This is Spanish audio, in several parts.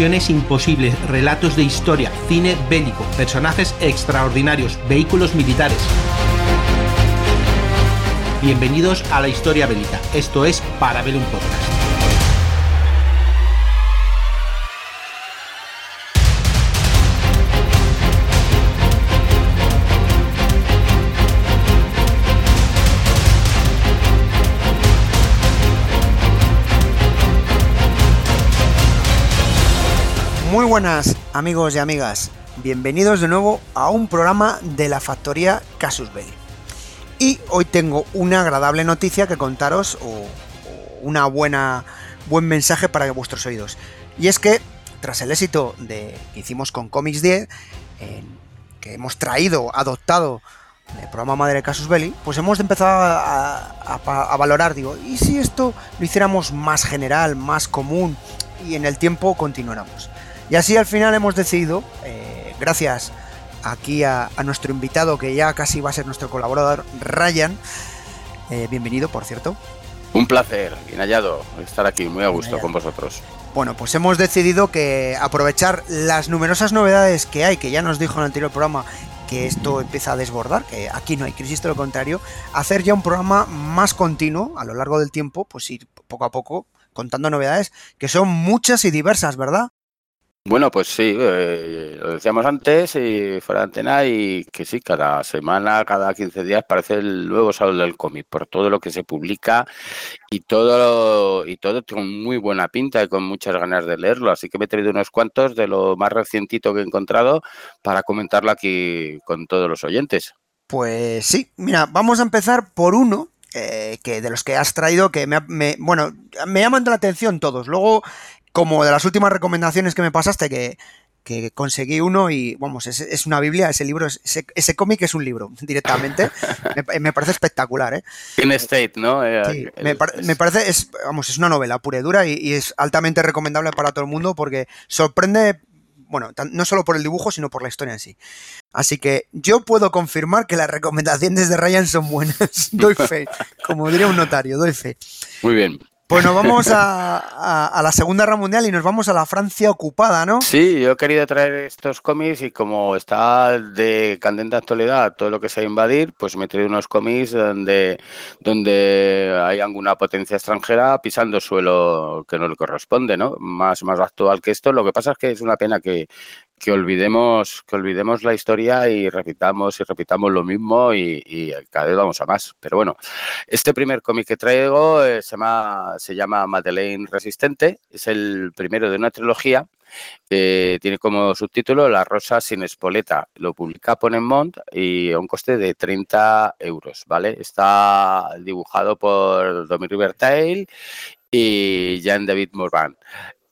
Imposibles, relatos de historia, cine bélico, personajes extraordinarios, vehículos militares. Bienvenidos a la historia bélica. Esto es Parabellum Podcast. Buenas amigos y amigas, bienvenidos de nuevo a un programa de la factoría Casus Belli. Y hoy tengo una agradable noticia que contaros o, una buena buen mensaje para vuestros oídos. Y es que tras el éxito de que hicimos con Comics 10, en, que hemos traído, adoptado el programa Madre Casus Belli, pues hemos empezado a, a, a, valorar, digo, ¿y si esto lo hiciéramos más general, más común y en el tiempo continuáramos? Y así al final hemos decidido, eh, gracias aquí a, a, nuestro invitado que ya casi va a ser nuestro colaborador, Ryan, eh, bienvenido por cierto. Un placer, bien hallado, estar aquí muy a gusto con vosotros. Bueno, pues hemos decidido que aprovechar las numerosas novedades que hay, que ya nos dijo en el anterior programa que esto empieza a desbordar, que aquí no hay crisis, todo lo contrario, hacer ya un programa más continuo a lo largo del tiempo, pues ir poco a poco contando novedades que son muchas y diversas, ¿verdad? Bueno, pues sí, eh, lo decíamos antes y fuera de antena y que sí, cada semana, cada 15 días parece el nuevo salón del cómic por todo lo que se publica y todo y todo con muy buena pinta y con muchas ganas de leerlo, así que me he traído unos cuantos de lo más recientito que he encontrado para comentarlo aquí con todos los oyentes. Pues sí, mira, vamos a empezar por uno eh, que de los que has traído que me, me, bueno me llaman la atención todos. Luego como de las últimas recomendaciones que me pasaste, que, que conseguí uno y, vamos, es, es una Biblia, ese libro, ese, ese cómic es un libro directamente. me, me, parece espectacular, ¿eh? In State, ¿no? Eh, sí, me, par me, parece, es, vamos, es una novela pura y dura y, y, es altamente recomendable para todo el mundo porque sorprende, bueno, no solo por el dibujo, sino por la historia en sí. Así que yo puedo confirmar que las recomendaciones de Ryan son buenas. doy fe, como diría un notario, doy fe. Muy bien. Pues nos vamos a, a, a, la Segunda Guerra Mundial y nos vamos a la Francia ocupada, ¿no? Sí, yo he querido traer estos cómics y como está de candente actualidad todo lo que sea invadir, pues me he traído unos cómics donde, donde hay alguna potencia extranjera pisando suelo que no le corresponde, ¿no? Más, más actual que esto. Lo que pasa es que es una pena que, que olvidemos, que olvidemos la historia y repitamos y repitamos lo mismo y, cada vez vamos a más. Pero bueno, este primer cómic que traigo eh, se, llama, se llama Madeleine Resistente, es el primero de una trilogía. Tiene como subtítulo La Rosa sin espoleta. Lo publica Ponemont y a un coste de 30 euros, ¿vale? Está dibujado por Dominic Bertail y Jean David Morvan.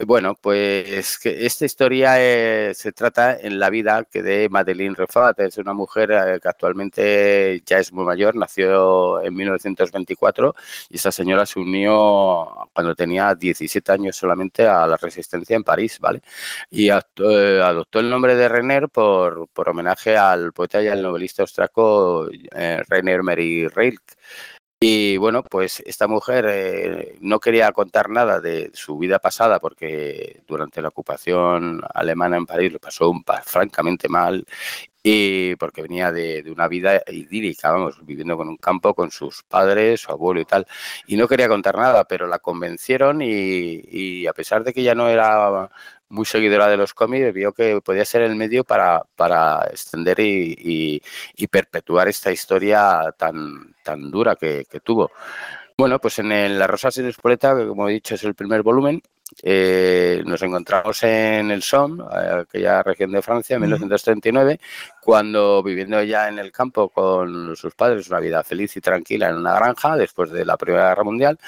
Bueno, pues que esta historia eh, se trata en la vida que de Madeleine Refat, es una mujer eh, que actualmente ya es muy mayor, nació en 1924 y esa señora se unió cuando tenía 17 años solamente a la resistencia en París, ¿vale? Y adoptó, el nombre de Renner por, por, homenaje al poeta y al novelista austriaco eh, Rainer Mary Rilke. Y bueno, pues esta mujer eh, no quería contar nada de su vida pasada porque durante la ocupación alemana en París lo pasó un, francamente mal y porque venía de, una vida idílica, vamos, viviendo con un campo con sus padres, su abuelo y tal. Y no quería contar nada, pero la convencieron y a pesar de que ya no era muy seguidora de los cómics, vio que podía ser el medio para, para extender y, y, perpetuar esta historia tan, tan dura que, que tuvo. Bueno, pues en el La Rosa sin Espoleta, que como he dicho es el primer volumen, eh, nos encontramos en el Somme, aquella región de Francia, en 1939, cuando viviendo ya en el campo con sus padres, una vida feliz y tranquila en una granja, después de la Primera Guerra Mundial,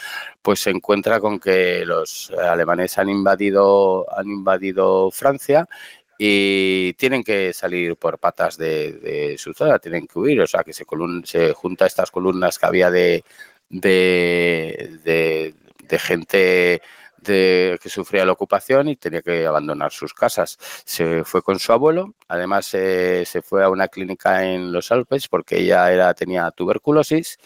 pues se encuentra con que los alemanes han invadido, han invadido Francia y tienen que salir por patas de, de, su zona, tienen que huir, o sea que se, se junta estas columnas que había de, de gente de que sufría la ocupación y tenía que abandonar sus casas. Se fue con su abuelo, además eh, se fue a una clínica en los Alpes porque ella era, tenía tuberculosis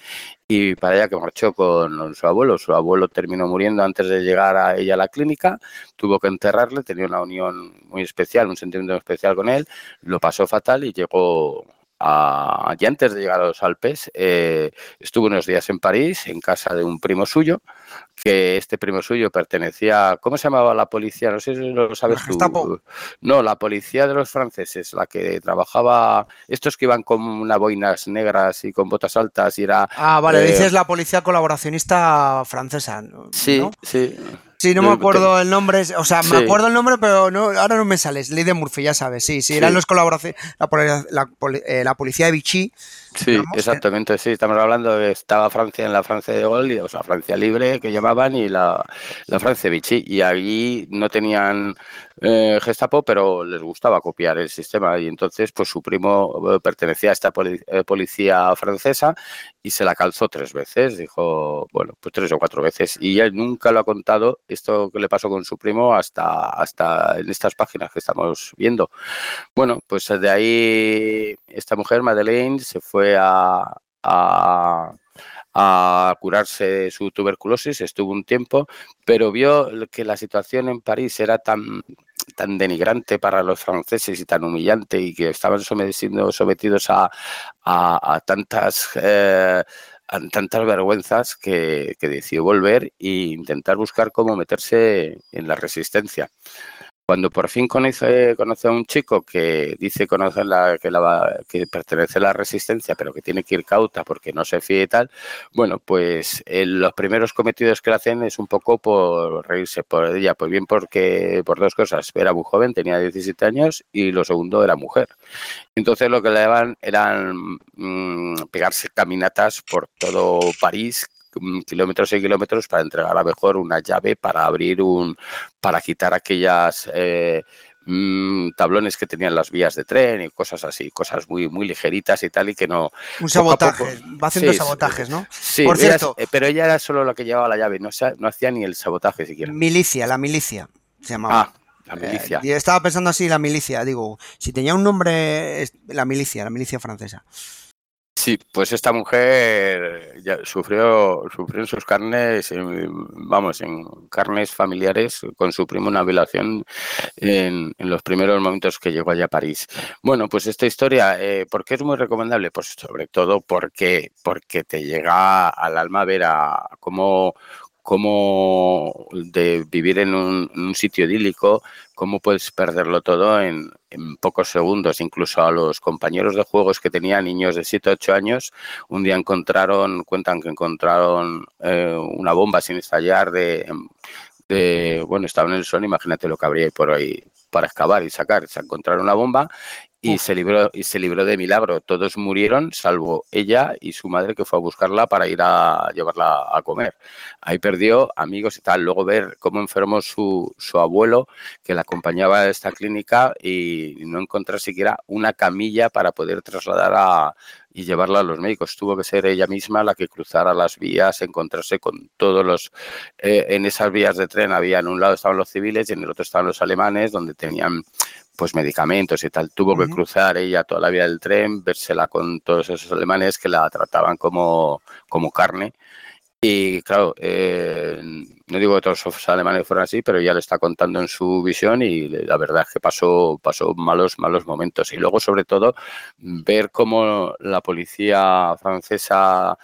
y para ella que marchó con su abuelo. Su abuelo terminó muriendo antes de llegar a ella a la clínica, tuvo que enterrarle, tenía una unión muy especial, un sentimiento especial con él, lo pasó fatal y llegó a, y antes de llegar a los Alpes, eh, estuvo unos días en París, en casa de un primo suyo, que este primo suyo pertenecía, ¿cómo se llamaba la policía? No sé si lo sabes tú. No, la policía de los franceses, la que trabajaba, estos que iban con unas boinas negras y con botas altas y era... Ah, vale, eh, dices la policía colaboracionista francesa. Sí, sí. Sí, no me acuerdo el nombre, o sea, me acuerdo el nombre, pero no, ahora no me sales. Ley de Murphy, ya sabes, sí, sí, eran los colaboradores, la, eh, la, policía de Vichy. Sí, exactamente, sí, estamos hablando de estaba Francia en la Francia de Gaulle, o sea, Francia libre que llamaban y la, la Francia Vichy, y allí no tenían eh, Gestapo, pero les gustaba copiar el sistema y entonces pues su primo eh, pertenecía a esta eh, policía francesa y se la calzó tres veces, dijo, bueno, pues tres o cuatro veces y él nunca lo ha contado esto que le pasó con su primo hasta, hasta en estas páginas que estamos viendo. Bueno, pues de ahí esta mujer, Madeleine, se fue a, a a curarse de su tuberculosis, estuvo un tiempo, pero vio que la situación en París era tan, tan denigrante para los franceses y tan humillante y que estaban siendo sometidos a, a, tantas... Eh, tantas vergüenzas que, que, decidió volver e intentar buscar cómo meterse en la resistencia. Cuando por fin conoce, conoce a un chico que dice conocer la, que, la, que pertenece a la resistencia, pero que tiene que ir cauta porque no se fíe y tal, bueno, pues los primeros cometidos que le hacen es un poco por reírse por ella, pues bien porque por dos cosas, era muy joven, tenía 17 años y lo segundo era mujer. Entonces lo que le daban eran mm, pegarse caminatas por todo París kilómetros y kilómetros para entregar a mejor una llave para abrir un, para quitar aquellas eh, mm, tablones que tenían las vías de tren y cosas así, cosas muy, muy ligeritas y tal y que no... Un sabotaje, va haciendo sabotajes, ¿no? Sí, Por cierto, eh, pero ella era solo la que llevaba la llave, no, no hacía ni el sabotaje siquiera. Milicia, la milicia se llamaba. Ah, la milicia. y estaba pensando así, la milicia, digo, si tenía un nombre, la milicia, la milicia francesa. Sí, pues esta mujer ya sufrió, sufrió en sus carnes, vamos, en carnes familiares con su primo una violación en, los primeros momentos que llegó allá a París. Bueno, pues esta historia, eh, ¿por qué es muy recomendable? Pues sobre todo porque, porque te llega al alma ver a cómo, cómo de vivir en un, sitio idílico, cómo puedes perderlo todo en, pocos segundos. Incluso a los compañeros de juegos que tenían niños de 7 o 8 años, un día encontraron, cuentan que encontraron eh, una bomba sin estallar de, de, bueno, estaban en el sol, imagínate lo que habría por ahí para excavar y sacar. Se encontraron una bomba y se libró y se libró de milagro. Todos murieron, salvo ella y su madre que fue a buscarla para ir a llevarla a comer. Ahí perdió amigos y tal. Luego ver cómo enfermó su, su abuelo que la acompañaba a esta clínica y no encontrar siquiera una camilla para poder trasladar a y llevarla a los médicos. Tuvo que ser ella misma la que cruzara las vías, encontrarse con todos los... Eh, en esas vías de tren había, en un lado estaban los civiles y en el otro estaban los alemanes, donde tenían pues medicamentos y tal. Tuvo que cruzar ella toda la vía del tren, vérsela con todos esos alemanes que la trataban como, como carne. Y claro, eh, no digo que todos los alemanes fueran así, pero ya le está contando en su visión y la verdad es que pasó, pasó malos, malos momentos. Y luego, sobre todo, ver cómo la policía francesa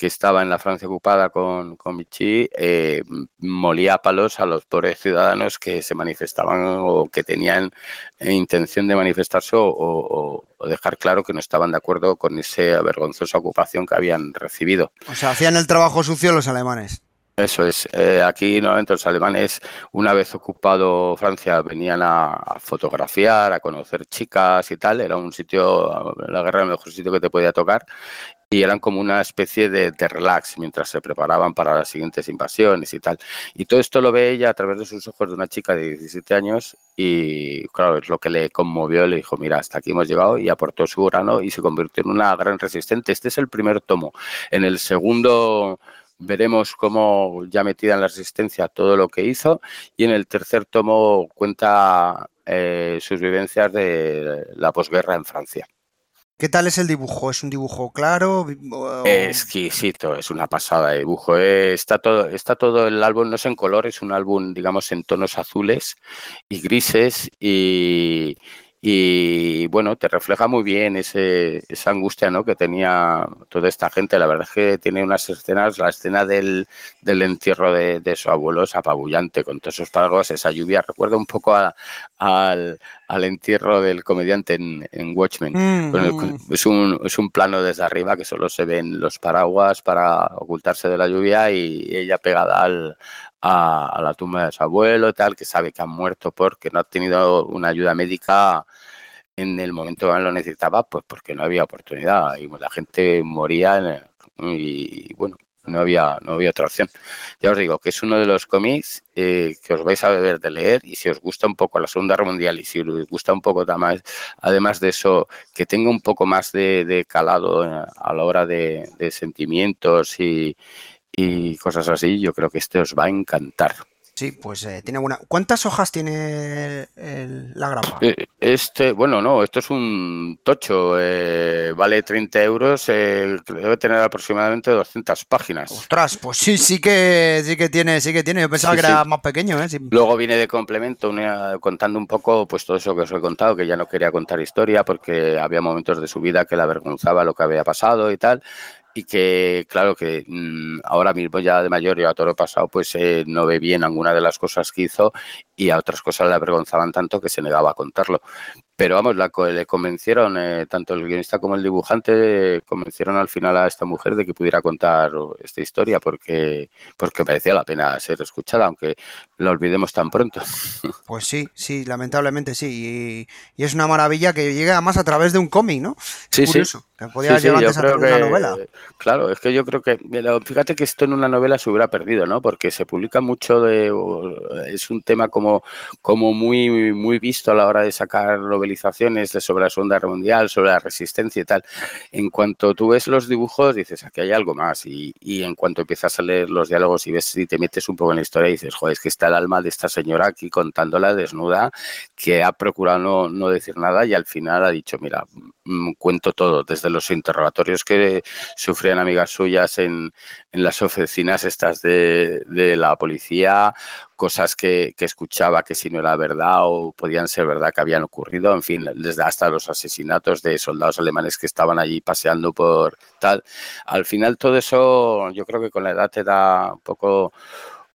que estaba en la Francia ocupada con, con Vichy, eh, molía palos a los pobres ciudadanos que se manifestaban o que tenían intención de manifestarse o, dejar claro que no estaban de acuerdo con esa vergonzosa ocupación que habían recibido. O sea, hacían el trabajo sucio los alemanes. Eso es. Eh, aquí normalmente los alemanes, una vez ocupado Francia, venían a, fotografiar, a conocer chicas y tal. Era un sitio, la guerra, el mejor sitio que te podía tocar y eran como una especie de, relax mientras se preparaban para las siguientes invasiones y tal. Y todo esto lo ve ella a través de sus ojos de una chica de 17 años y claro, es lo que le conmovió, le dijo, mira, hasta aquí hemos llegado y aportó su grano y se convirtió en una gran resistente. Este es el primer tomo. En el segundo veremos cómo ya metida en la resistencia todo lo que hizo y en el tercer tomo cuenta eh, sus vivencias de la posguerra en Francia. ¿Qué tal es el dibujo? ¿Es un dibujo claro? Exquisito, es una pasada de dibujo. Eh, está, todo, está todo el álbum, no es en color, es un álbum, digamos, en tonos azules y grises y, y bueno, te refleja muy bien ese, esa angustia ¿no? que tenía toda esta gente. La verdad es que tiene unas escenas, la escena del, del entierro de, de, su abuelo es apabullante, con todos esos paraguas, esa lluvia. Recuerda un poco a, al, al, entierro del comediante en, en Watchmen. Mm, mm. es, un, es un plano desde arriba que solo se ven los paraguas para ocultarse de la lluvia y ella pegada al, a, la tumba de su abuelo y tal, que sabe que ha muerto porque no ha tenido una ayuda médica en el momento que lo necesitaba, pues porque no había oportunidad y la gente moría y, bueno, no había, no había otra opción. Ya os digo que es uno de los cómics eh, que os vais a beber de leer y si os gusta un poco la Segunda Guerra Mundial y si os gusta un poco más, además de eso, que tenga un poco más de, calado eh, a la hora de sentimientos y, y cosas así, yo creo que este os va a encantar. Sí, pues eh, tiene buena. ¿Cuántas hojas tiene la grapa? Eh, este, bueno, no, esto es un tocho, eh, vale 30 euros, debe tener aproximadamente 200 páginas. Ostras, pues sí, sí que, sí que tiene, sí que tiene. Yo pensaba que era más pequeño, ¿eh? Luego viene de complemento, contando un poco, pues todo eso que os he contado, que ya no quería contar historia porque había momentos de su vida que le avergonzaba lo que había pasado y tal y que claro que mm, ahora mismo ya de mayor y a todo lo pasado pues eh, no ve bien alguna de las cosas que hizo y a otras cosas le avergonzaban tanto que se negaba a contarlo. Pero vamos, la, le convencieron, eh, tanto el guionista como el dibujante, convencieron al final a esta mujer de que pudiera contar esta historia porque, porque merecía la pena ser escuchada, aunque la olvidemos tan pronto. Pues sí, sí, lamentablemente sí. Y, es una maravilla que llega más a través de un cómic, ¿no? Sí, sí. Que podía llegar antes a una novela. Claro, es que yo creo que, fíjate que esto en una novela se hubiera perdido, ¿no? Porque se publica mucho de, es un tema como, como muy, muy visto a la hora de sacar novelas sobre la Segunda Mundial, sobre la resistencia y tal. En cuanto tú ves los dibujos, dices, aquí hay algo más. Y, en cuanto empiezas a leer los diálogos y ves y te metes un poco en la historia, dices, joder, es que está el alma de esta señora aquí contándola desnuda, que ha procurado no, no decir nada y al final ha dicho, mira, mm, cuento todo, desde los interrogatorios que sufrían amigas suyas en, en las oficinas estas de, de la policía, cosas que, escuchaba que si no era verdad o podían ser verdad que habían ocurrido, en fin, desde hasta los asesinatos de soldados alemanes que estaban allí paseando por tal. Al final todo eso yo creo que con la edad te da un poco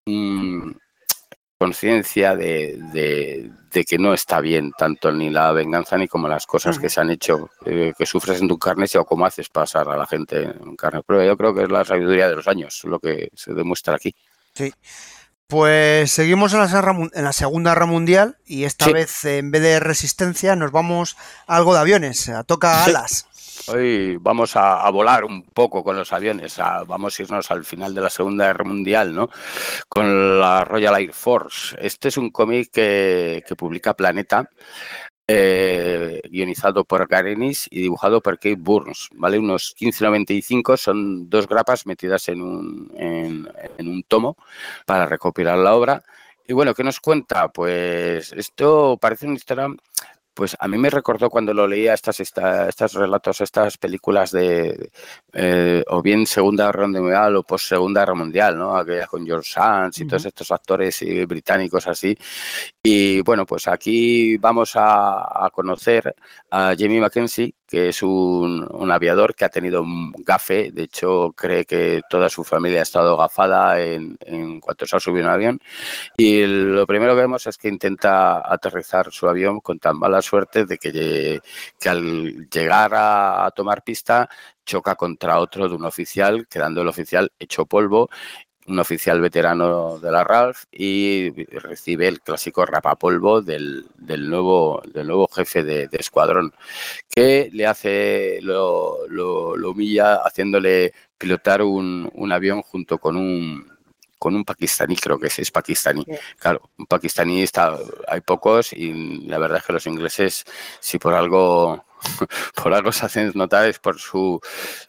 mm, conciencia de, que no está bien tanto ni la venganza ni como las cosas que se han hecho, eh, que sufres en tu carne o cómo haces pasar a la gente en carne. Pero yo creo que es la sabiduría de los años lo que se demuestra aquí. Sí. Pues seguimos en la, Segunda Guerra Mundial y esta vez en vez de resistencia nos vamos a algo de aviones, a toca alas. Hoy vamos a, volar un poco con los aviones, vamos a irnos al final de la Segunda Guerra Mundial, ¿no? Con la Royal Air Force. Este es un cómic que, que publica Planeta eh, guionizado por Garenis y dibujado por Kate Burns, ¿vale? Unos 15.95, son dos grapas metidas en un, en, un tomo para recopilar la obra. Y bueno, ¿qué nos cuenta? Pues esto parece una historia pues a mí me recordó cuando lo leía estas, estos relatos, estas películas de eh, o bien Segunda Guerra Mundial o post Segunda Guerra Mundial, ¿no? Aquellas con George Sands y todos estos actores eh, británicos así. Y bueno, pues aquí vamos a, conocer a Jamie Mackenzie, que es un, aviador que ha tenido un gafe, de hecho cree que toda su familia ha estado gafada en, en cuanto se ha subido un avión. Y lo primero que vemos es que intenta aterrizar su avión con tan mala suerte de que, que al llegar a, tomar pista choca contra otro de un oficial, quedando el oficial hecho polvo un oficial veterano de la RALF y recibe el clásico rapapolvo del, del, nuevo, del nuevo jefe de, escuadrón, que le hace, lo, lo, lo humilla haciéndole pilotar un, un, avión junto con un, con un pakistaní, creo que es, pakistaní. Claro, un pakistaní está, hay pocos y la verdad es que los ingleses, si por algo por algo se hacen notar es por su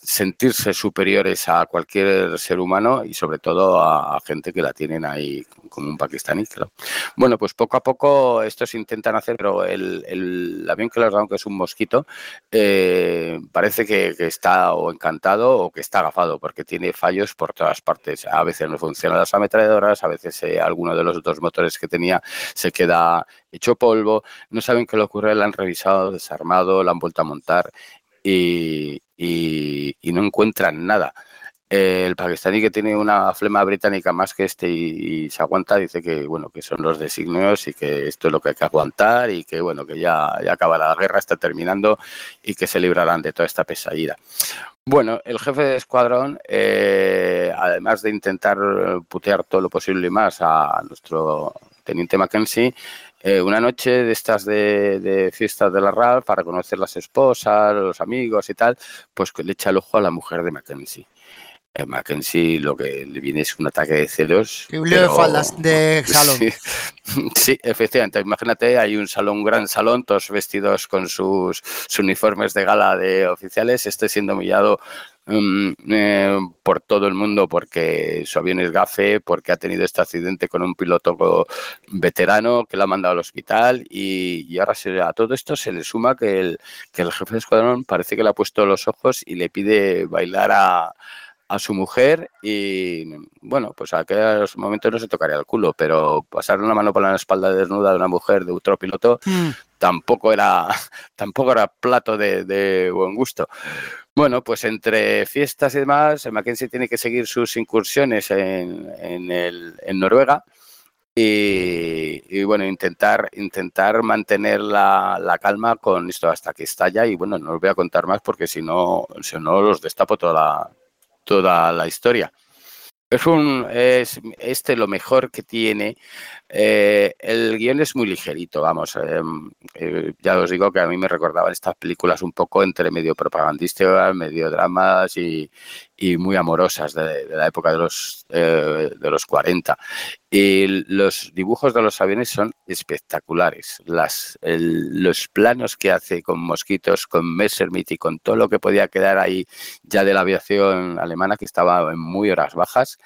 sentirse superiores a cualquier ser humano y sobre todo a, gente que la tienen ahí como un pakistaní. Bueno, pues poco a poco estos intentan hacer, pero el, avión que les dado, que es un mosquito, eh, parece que, está o encantado o que está agafado porque tiene fallos por todas partes. A veces no funcionan las ametralladoras, a veces eh, alguno de los dos motores que tenía se queda hecho polvo, no saben qué le ocurre, la han revisado, desarmado, la han vuelto a montar y, no encuentran nada. El pakistaní que tiene una flema británica más que este y, se aguanta dice que bueno que son los designios y que esto es lo que hay que aguantar y que bueno que ya, ya acaba la guerra está terminando y que se librarán de toda esta pesadilla. Bueno, el jefe de escuadrón, eh, además de intentar putear todo lo posible y más a nuestro teniente Mackenzie, eh, una noche de estas de, de fiestas de la RAL para conocer las esposas, los amigos y tal, pues le echa el ojo a la mujer de Mackenzie. Eh, Mackenzie lo que le viene es un ataque de celos. un lío de faldas de salón. Sí, efectivamente. Imagínate, hay un salón, un gran salón, todos vestidos con sus, uniformes de gala de oficiales. Este siendo humillado mm, eh, por todo el mundo porque su avión es gafe, porque ha tenido este accidente con un piloto veterano que lo ha mandado al hospital y, ahora a todo esto se le suma que el, que el jefe de escuadrón parece que le ha puesto los ojos y le pide bailar a, a su mujer y bueno, pues a aquellos momentos no se tocaría el culo, pero pasar una mano por la espalda desnuda de una mujer de otro piloto mm. tampoco era tampoco era plato de, buen gusto. Bueno, pues entre fiestas y demás, Mackenzie tiene que seguir sus incursiones en, en, el, en Noruega. Y, bueno, intentar, intentar mantener la, la, calma con esto hasta que estalla. Y bueno, no os voy a contar más porque si no, si no los destapo toda la, toda la historia. Es un, es este lo mejor que tiene. Eh, el guion es muy ligerito, vamos. Em, eh, ya os digo que a mí me recordaban estas películas un poco entre medio propagandísticas, medio dramas y, y muy amorosas de, la época de los, eh, de los 40. Y los dibujos de los aviones son espectaculares. Las, los planos que hace con mosquitos, con Messerschmitt y con todo lo que podía quedar ahí ya de la aviación alemana, que estaba en muy horas bajas.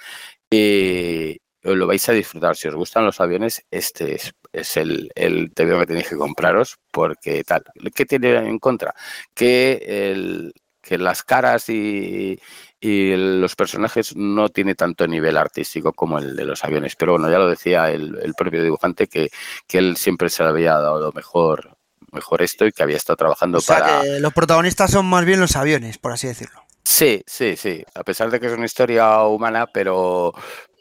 Y lo vais a disfrutar. Si os gustan los aviones, este es, es el, el TVO que tenéis que compraros porque tal. ¿Qué tiene en contra? Que, el, que las caras y, y los personajes no tiene tanto nivel artístico como el de los aviones. Pero bueno, ya lo decía el, propio dibujante que, que, él siempre se le había dado mejor, mejor esto y que había estado trabajando o sea para. Que los protagonistas son más bien los aviones, por así decirlo. Sí, sí, sí. A pesar de que es una historia humana, pero,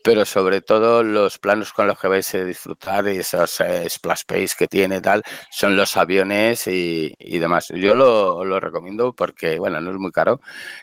pero sobre todo los planos con los que vais a disfrutar y esos eh, splash pace que tiene tal son los aviones y, demás. Yo lo, recomiendo porque, bueno, no es muy caro.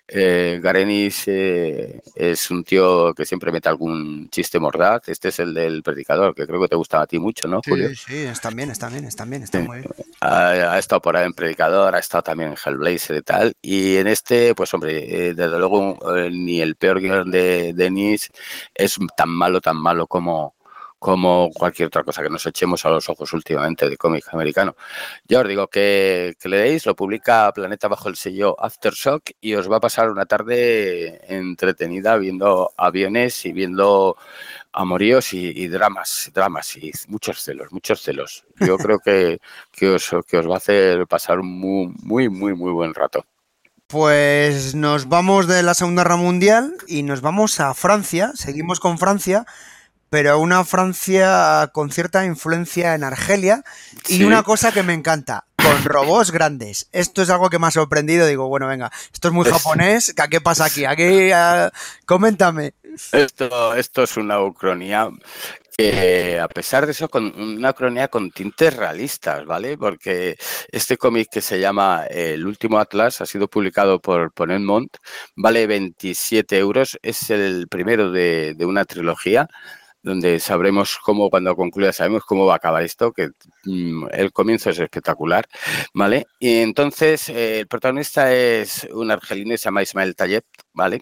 Eh, Garenis eh, es un tío que siempre mete algún chiste mordaz. Este es el del predicador, que creo que te gusta a ti mucho, ¿no, Julio? Sí, sí, está bien, está bien, está bien, está muy bien. Ha, estado por ahí en predicador, ha estado también en Hellblazer y tal. Y en este, pues hombre, desde luego ni el peor guion de Denis es tan malo, tan malo como, como cualquier otra cosa que nos echemos a los ojos últimamente de cómic americano. Ya os digo que, que, le deis, lo publica Planeta bajo el sello Aftershock y os va a pasar una tarde entretenida viendo aviones y viendo amoríos y, dramas, dramas y muchos celos, muchos celos. Yo creo que, que, os, que os va a hacer pasar un muy, muy, muy, muy buen rato. Pues nos vamos de la Segunda Guerra Mundial y nos vamos a Francia, seguimos con Francia, pero una Francia con cierta influencia en Argelia y una cosa que me encanta, con robots grandes. Esto es algo que me ha sorprendido, digo, bueno, venga, esto es muy japonés, ¿qué pasa aquí? Aquí, uh, coméntame. Esto, esto es una ucronía que a pesar de eso, con una cronía con tintes realistas, ¿vale? Porque este cómic que se llama El último Atlas ha sido publicado por Ponenmont, vale 27 euros, es el primero de, una trilogía donde sabremos cómo, cuando concluya, sabemos cómo va a acabar esto, que mm, el comienzo es espectacular, ¿vale? Y entonces eh, el protagonista es un argelino se llama Ismael Tayeb, ¿vale?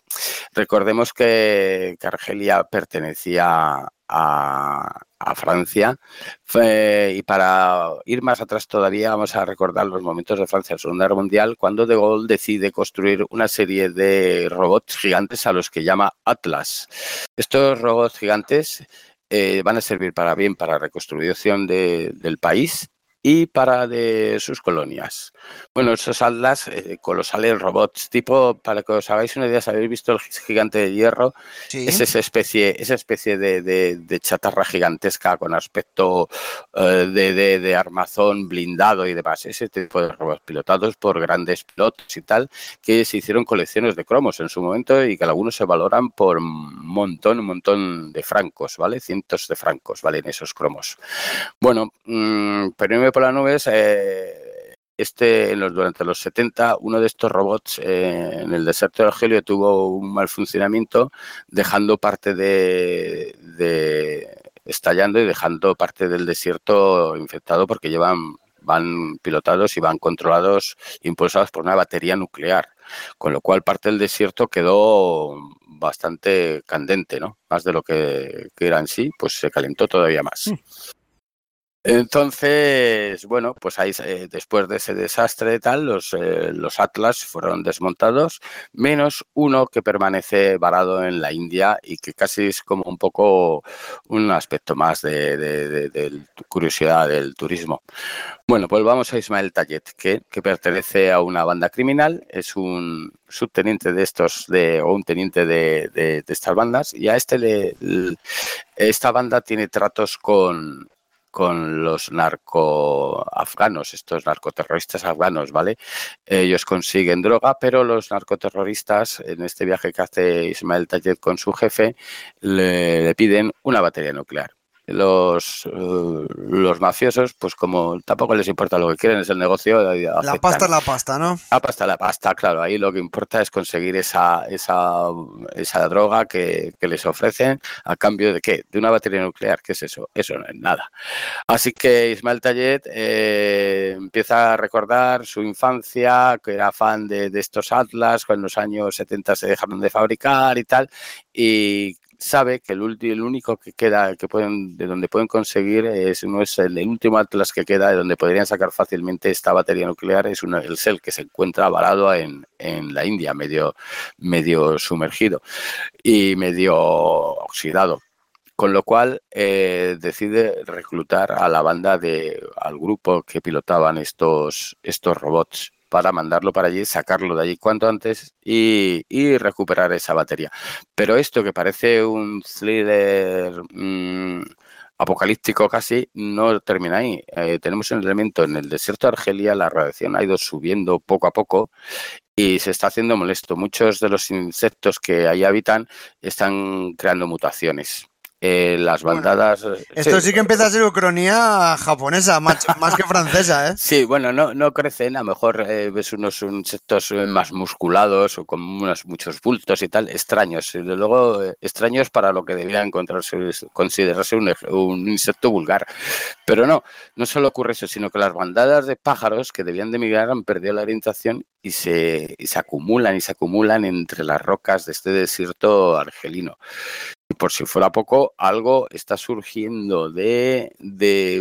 Recordemos que, Argelia pertenecía a, Francia. y para ir más atrás todavía, vamos a recordar los momentos de Francia en la Segunda Guerra Mundial, cuando De Gaulle decide construir una serie de robots gigantes a los que llama Atlas. Estos robots gigantes eh, van a servir para bien para la reconstrucción del país y para de sus colonias. Bueno, esos atlas eh, colosales robots, tipo, para que os hagáis una idea, si habéis visto el gigante de hierro, es esa especie, esa especie de, chatarra gigantesca con aspecto eh, de, armazón blindado y demás. Ese tipo de robots pilotados por grandes pilotos y tal, que se hicieron colecciones de cromos en su momento y que algunos se valoran por un montón, un montón de francos, ¿vale? Cientos de francos valen esos cromos. Bueno, mmm, pero por las nubes, eh, este, los, durante los 70, uno de estos robots eh, en el desierto de Argelio tuvo un mal funcionamiento, dejando parte de, estallando y dejando parte del desierto infectado porque llevan van pilotados y van controlados, impulsados por una batería nuclear, con lo cual parte del desierto quedó bastante candente, ¿no? Más de lo que, era en sí, pues se calentó todavía más. Mm. Entonces, bueno, pues ahí eh, después de ese desastre tal, los, eh, los Atlas fueron desmontados, menos uno que permanece varado en la India y que casi es como un poco un aspecto más de, curiosidad del turismo. Bueno, pues vamos a Ismael Tayet, que, que, pertenece a una banda criminal, es un subteniente de estos, de, o un teniente de, estas bandas, y a este le, esta banda tiene tratos con con los narcoafganos, estos narcoterroristas afganos, ¿vale? Ellos consiguen droga, pero los narcoterroristas, en este viaje que hace Ismael Tayed con su jefe, le piden una batería nuclear los, eh, los mafiosos, pues como tampoco les importa lo que quieren, es el negocio. La pasta es la pasta, ¿no? La pasta es la pasta, claro. Ahí lo que importa es conseguir esa, esa, esa droga que, les ofrecen a cambio de qué? De una batería nuclear. ¿Qué es eso? Eso no es nada. Así que Ismael Tayet eh, empieza a recordar su infancia, que era fan de, de estos Atlas, cuando en los años 70 se dejaron de fabricar y tal, y sabe que el, el único que queda, que pueden, de donde pueden conseguir, es, no es el, último Atlas que queda, de donde podrían sacar fácilmente esta batería nuclear, es el CEL, que se encuentra varado en, en la India, medio, medio sumergido y medio oxidado. Con lo cual eh, decide reclutar a la banda de al grupo que pilotaban estos estos robots para mandarlo para allí, sacarlo de allí cuanto antes y, recuperar esa batería. Pero esto que parece un thriller mm, apocalíptico casi, no termina ahí. Eh, tenemos un elemento en el desierto de Argelia, la radiación ha ido subiendo poco a poco y se está haciendo molesto. Muchos de los insectos que ahí habitan están creando mutaciones. Eh, las bandadas. Eh, esto sí, que empieza a ser ucronía japonesa, más, que francesa, ¿eh? Sí, bueno, no, no crecen, a lo mejor eh, ves unos insectos más musculados o con unos, muchos bultos y tal, extraños. Y luego, extraños para lo que debería encontrarse, considerarse un, un, insecto vulgar. Pero no, no solo ocurre eso, sino que las bandadas de pájaros que debían de migrar han perdido la orientación y se, y se acumulan y se acumulan entre las rocas de este desierto argelino. Por si fuera poco, algo está surgiendo de,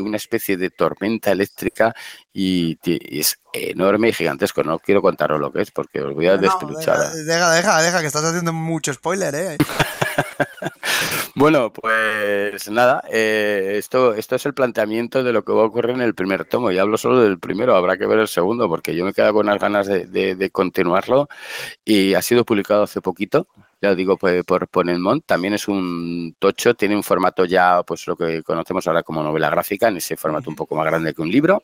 una especie de tormenta eléctrica y, es enorme y gigantesco. No quiero contaros lo que es porque os voy a despeluchar. deja, deja, deja, que estás haciendo mucho spoiler, ¿eh? bueno, pues nada, eh, esto, esto es el planteamiento de lo que va a ocurrir en el primer tomo. Y hablo solo del primero, habrá que ver el segundo porque yo me quedo con las ganas de, de continuarlo y ha sido publicado hace poquito ya digo, pues, por Ponenmont, también es un tocho, tiene un formato ya, pues lo que conocemos ahora como novela gráfica, en ese formato un poco más grande que un libro,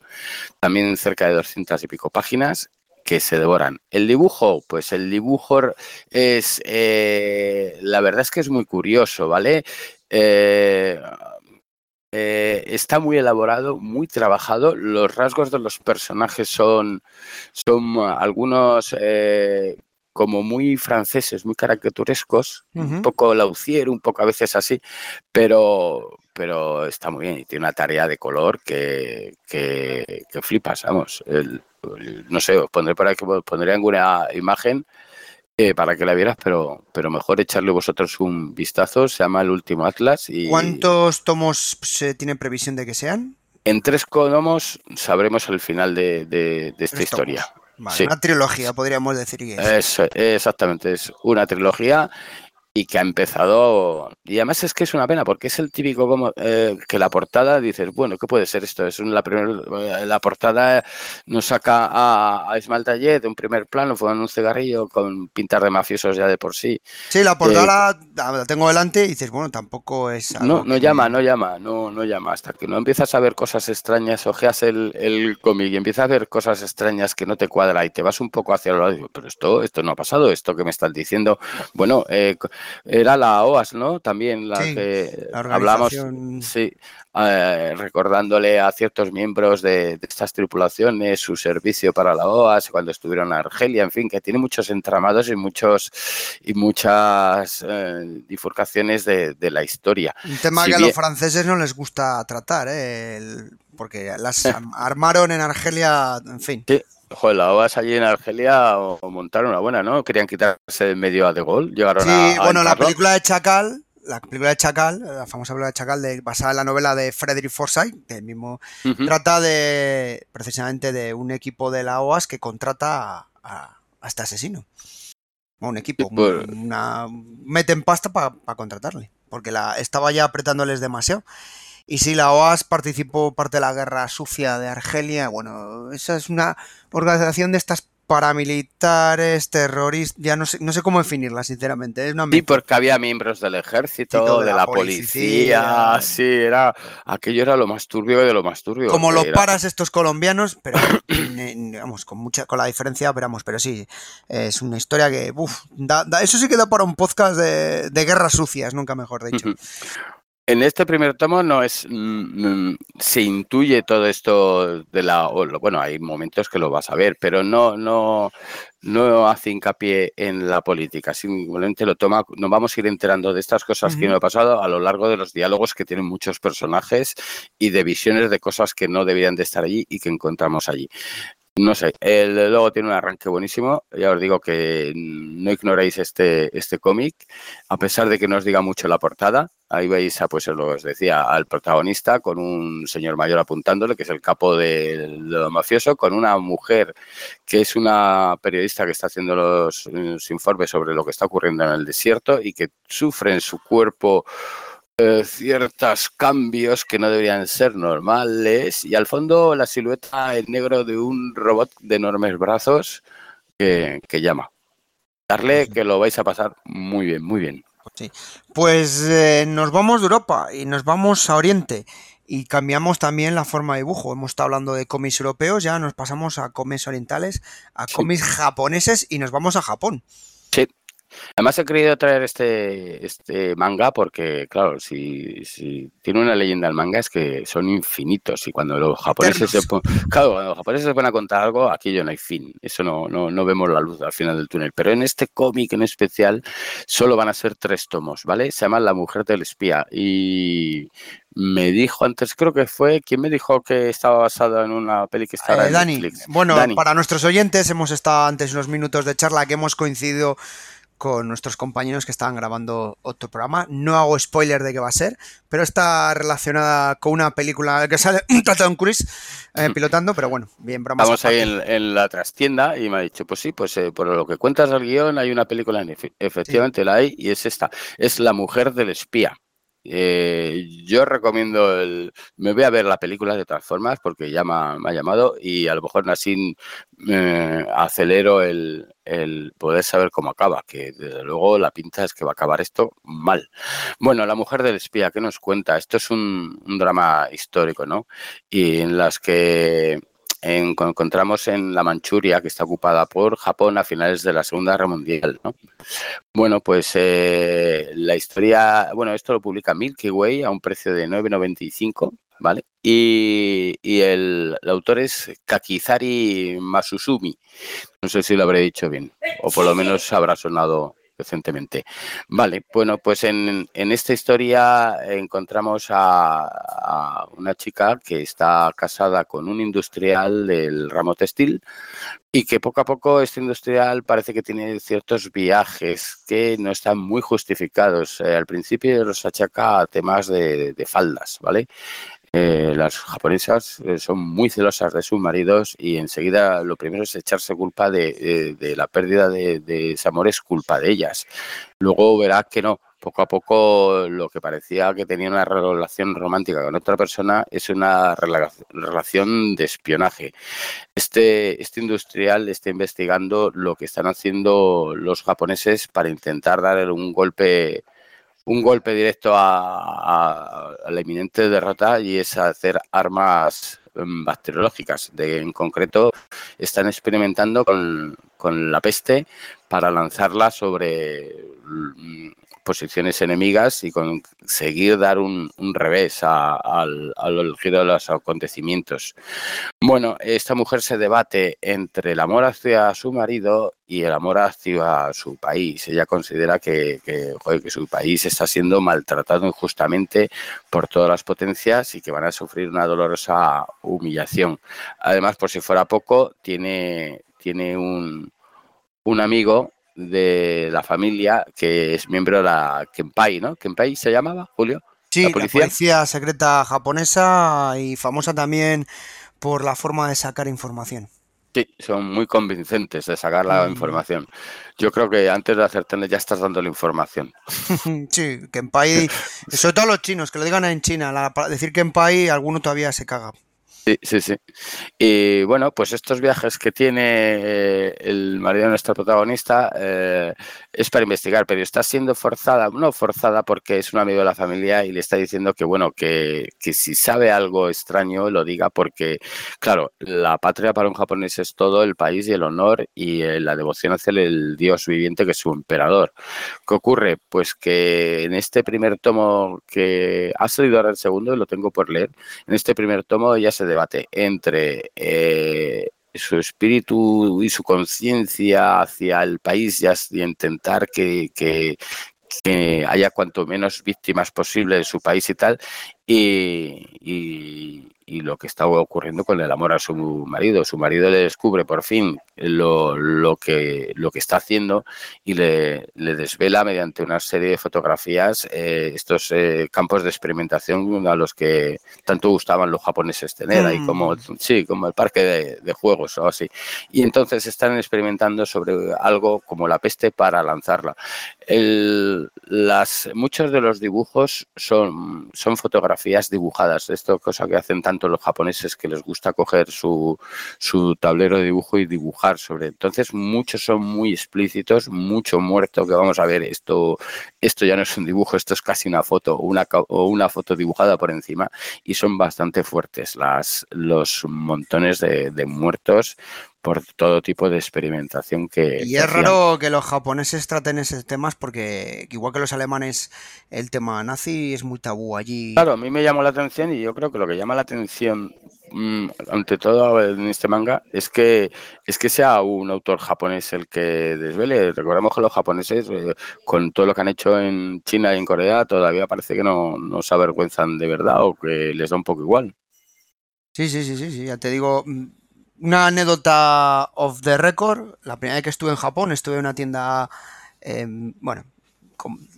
también cerca de 200 y pico páginas que se devoran. El dibujo, pues el dibujo es, eh, la verdad es que es muy curioso, ¿vale? Eh, eh, está muy elaborado, muy trabajado. Los rasgos de los personajes son, son algunos como muy franceses, muy caricaturescos, un poco laucier, un poco a veces así, pero, pero está muy bien y tiene una tarea de color que, que, flipas, vamos. no sé, os pondré por aquí, pondré alguna imagen eh, para que la vieras, pero, pero mejor echarle vosotros un vistazo. Se llama El último Atlas. Y ¿Cuántos tomos se tiene previsión de que sean? En tres tomos sabremos el final de, de- de esta historia. Tomos. Vale, Sí. Una trilogía, podríamos decir que es. Exactamente, es una trilogía y que ha empezado. Y además es que es una pena, porque es el típico como eh, que la portada dices, bueno, ¿qué puede ser esto? Es un- la, primer- eh, la portada nos saca a, a Ismael Tallet de un primer plano, fumando un cigarrillo con pintar de mafiosos ya de por sí. Sí, la portada la, la tengo delante y dices, bueno, tampoco es algo No, no que llama, no llama, no, no llama. Hasta que no empiezas a ver cosas extrañas, ojeas el, el cómic y empiezas a ver cosas extrañas que no te cuadra y te vas un poco hacia el lado pero esto, esto no ha pasado, esto que me están diciendo. Bueno, eh, era la OAS, ¿no? También la Sí, que la hablamos, sí, eh, recordándole a ciertos miembros de, de estas tripulaciones su servicio para la OAS cuando estuvieron en Argelia, en fin, que tiene muchos entramados y muchos y muchas eh, bifurcaciones de, de la historia. Un tema Si que a los franceses no les gusta tratar, ¿eh? El- porque las armaron en Argelia, en fin. Sí, joder, la OAS allí en Argelia o, o montaron una buena, ¿no? Querían quitarse de medio a De Gaulle, llegaron Sí, a, a bueno, la película de Chacal, la película de Chacal, la famosa película de Chacal, de- basada en la novela de Frederick Forsyth, que el mismo trata de precisamente de un equipo de la OAS que contrata a, a- a este asesino. Un equipo, pues- una, meten pasta para contratarle, porque la, estaba ya apretándoles demasiado. Y sí, la OAS participó parte de la guerra sucia de Argelia. Bueno, esa es una organización de estas paramilitares, terroristas, ya no sé, no sé cómo definirla, sinceramente. Es una Sí, porque había miembros del ejército, de, de la, la policía, policía. sí, era aquello era lo más turbio de lo más turbio. como los era- paras estos colombianos, pero vamos, con mucha, con la diferencia, veramos, pero sí, es una historia que, uf, da- da- eso sí que da para un podcast de, de guerras sucias, nunca mejor dicho. En este primer tomo no es mm, mm, se intuye todo esto de la bueno hay momentos que lo vas a ver pero no no no hace hincapié en la política simplemente lo toma nos vamos a ir enterando de estas cosas que no ha pasado a lo largo de los diálogos que tienen muchos personajes y de visiones de cosas que no debían de estar allí y que encontramos allí no sé, el logo tiene un arranque buenísimo. Ya os digo que no ignoréis este, este cómic, a pesar de que no os diga mucho la portada. Ahí veis, a, pues os decía, al protagonista con un señor mayor apuntándole, que es el capo de, de mafioso, con una mujer que es una periodista que está haciendo los, los informes sobre lo que está ocurriendo en el desierto y que sufre en su cuerpo eh, ciertos cambios que no deberían ser normales y al fondo la silueta en negro de un robot de enormes brazos que, que llama. Darle que lo vais a pasar muy bien, muy bien. Pues eh, nos vamos de Europa y nos vamos a Oriente y cambiamos también la forma de dibujo. Hemos estado hablando de cómics europeos, ya nos pasamos a cómics orientales, a Sí. cómics japoneses y nos vamos a Japón. Sí. Además he querido traer este, este manga porque, claro, si, si tiene una leyenda el manga es que son infinitos y cuando los japoneses se pon- claro, cuando los japoneses se ponen a contar algo, aquello no hay fin. Eso no, no, no vemos la luz al final del túnel. Pero en este cómic en especial solo van a ser tres tomos, ¿vale? Se llama La mujer del espía y me dijo antes, creo que fue, ¿quién me dijo que estaba basado en una peli que estaba Eh, en Dani, Netflix? bueno, Dani. para nuestros oyentes hemos estado antes unos minutos de charla que hemos coincidido con nuestros compañeros que estaban grabando otro programa. No hago spoiler de qué va a ser, pero está relacionada con una película que sale un Tom Cruise eh, pilotando, pero bueno, bien, bromas Estamos ahí en, en la trastienda y me ha dicho, pues sí, pues eh, por lo que cuentas del guion hay una película, en efe- efectivamente la hay y es esta, es La mujer del espía. Eh, yo recomiendo el, me voy a ver la película de todas formas porque ya me ha, llamado y a lo mejor así acelero el, el poder saber cómo acaba, que desde luego la pinta es que va a acabar esto mal. Bueno, La mujer del espía, ¿qué nos cuenta? Esto es un drama histórico, ¿no? Y en las que en- encontramos en la Manchuria, que está ocupada por Japón a finales de la Segunda Guerra Mundial. ¿no? Bueno, pues eh, la historia, bueno, esto lo publica Milky Way a un precio de 9,95, ¿vale? Y, y el, el autor es Kakizari Masusumi. No sé si lo habré dicho bien, o por lo menos habrá sonado decentemente. Vale, bueno, pues en, esta historia encontramos a, una chica que está casada con un industrial del ramo textil y que poco a poco este industrial parece que tiene ciertos viajes que no están muy justificados. Eh, al principio los achaca a temas de, de faldas, ¿vale? Eh, las japonesas eh, son muy celosas de sus maridos y enseguida lo primero es echarse culpa de, la pérdida de, ese amor, es culpa de ellas. Luego verás que no, poco a poco lo que parecía que tenía una relación romántica con otra persona es una relación de espionaje. Este, este industrial está investigando lo que están haciendo los japoneses para intentar dar un golpe un golpe directo a, la inminente derrota y es hacer armas mm, bacteriológicas. De, en concreto, están experimentando con, la peste para lanzarla sobre mm, posiciones enemigas y conseguir dar un, revés al, giro de los acontecimios. Bueno, esta mujer se debate entre el amor hacia su marido y el amor hacia su país. Ella considera que, que, que su país está siendo maltratado injustamente por todas las potencias y que van a sufrir una dolorosa humillación. Además, por si fuera poco, tiene, tiene un, un amigo de la familia que es miembro de la Kenpai, ¿no? ¿Kenpai se llamaba, Julio? Sí, la policía? secreta japonesa y famosa también por la forma de sacar información. Sí, son muy convincentes de sacar la mm. información. Yo creo que antes de hacerte ya estás dando la información. sí, Kenpai, sobre todo los chinos, que lo digan en China, la, decir Kenpai, alguno todavía se caga. Sí, sí, sí. Y bueno, pues estos viajes que tiene eh, el marido de nuestro protagonista eh, es para investigar, pero está siendo forzada, no forzada porque es un amigo de la familia y le está diciendo que, bueno, que, que si sabe algo extraño lo diga porque, claro, la patria para un japonés es todo, el país y el honor y eh, la devoción hacia el dios viviente que es su emperador. ¿Qué ocurre? Pues que en este primer tomo que ha salido ahora el segundo, lo tengo por leer, en este primer tomo ya se debate entre eh, su espíritu y su conciencia hacia el país y, intentar que, que, haya cuanto menos víctimas posible de su país y tal, y, y lo que está ocurriendo con el amor a su marido. Su marido le descubre por fin lo, lo, que, lo que está haciendo y le, le, desvela mediante una serie de fotografías eh, estos eh, campos de experimentación a los que tanto gustaban los japoneses tener, ahí como, mm. sí, como el parque de, de, juegos o así. Y entonces están experimentando sobre algo como la peste para lanzarla. El, las, muchos de los dibujos son, son fotografías dibujadas, esto cosa que hacen tanto los japoneses que les gusta coger su, su tablero de dibujo y dibujar sobre. Entonces, muchos son muy explícitos, mucho muerto que vamos a ver, esto, esto ya no es un dibujo, esto es casi una foto una, o una foto dibujada por encima y son bastante fuertes las, los montones de muertos por todo tipo de experimentación que... Y es raro que los japoneses traten esos temas porque igual que los alemanes el tema nazi es muy tabú allí. Claro, a mí me llamó la atención y yo creo que lo que llama la atención mm, ante todo en este manga es que es que sea un autor japonés el que desvele. Recordemos que los japoneses eh, con todo lo que han hecho en China y en Corea todavía parece que no, no se avergüenzan de verdad o que les da un poco igual. Sí, sí, sí, sí, sí, ya te digo, mm, una anécdota of the record. La primera vez que estuve en Japón, estuve en una tienda, em, bueno,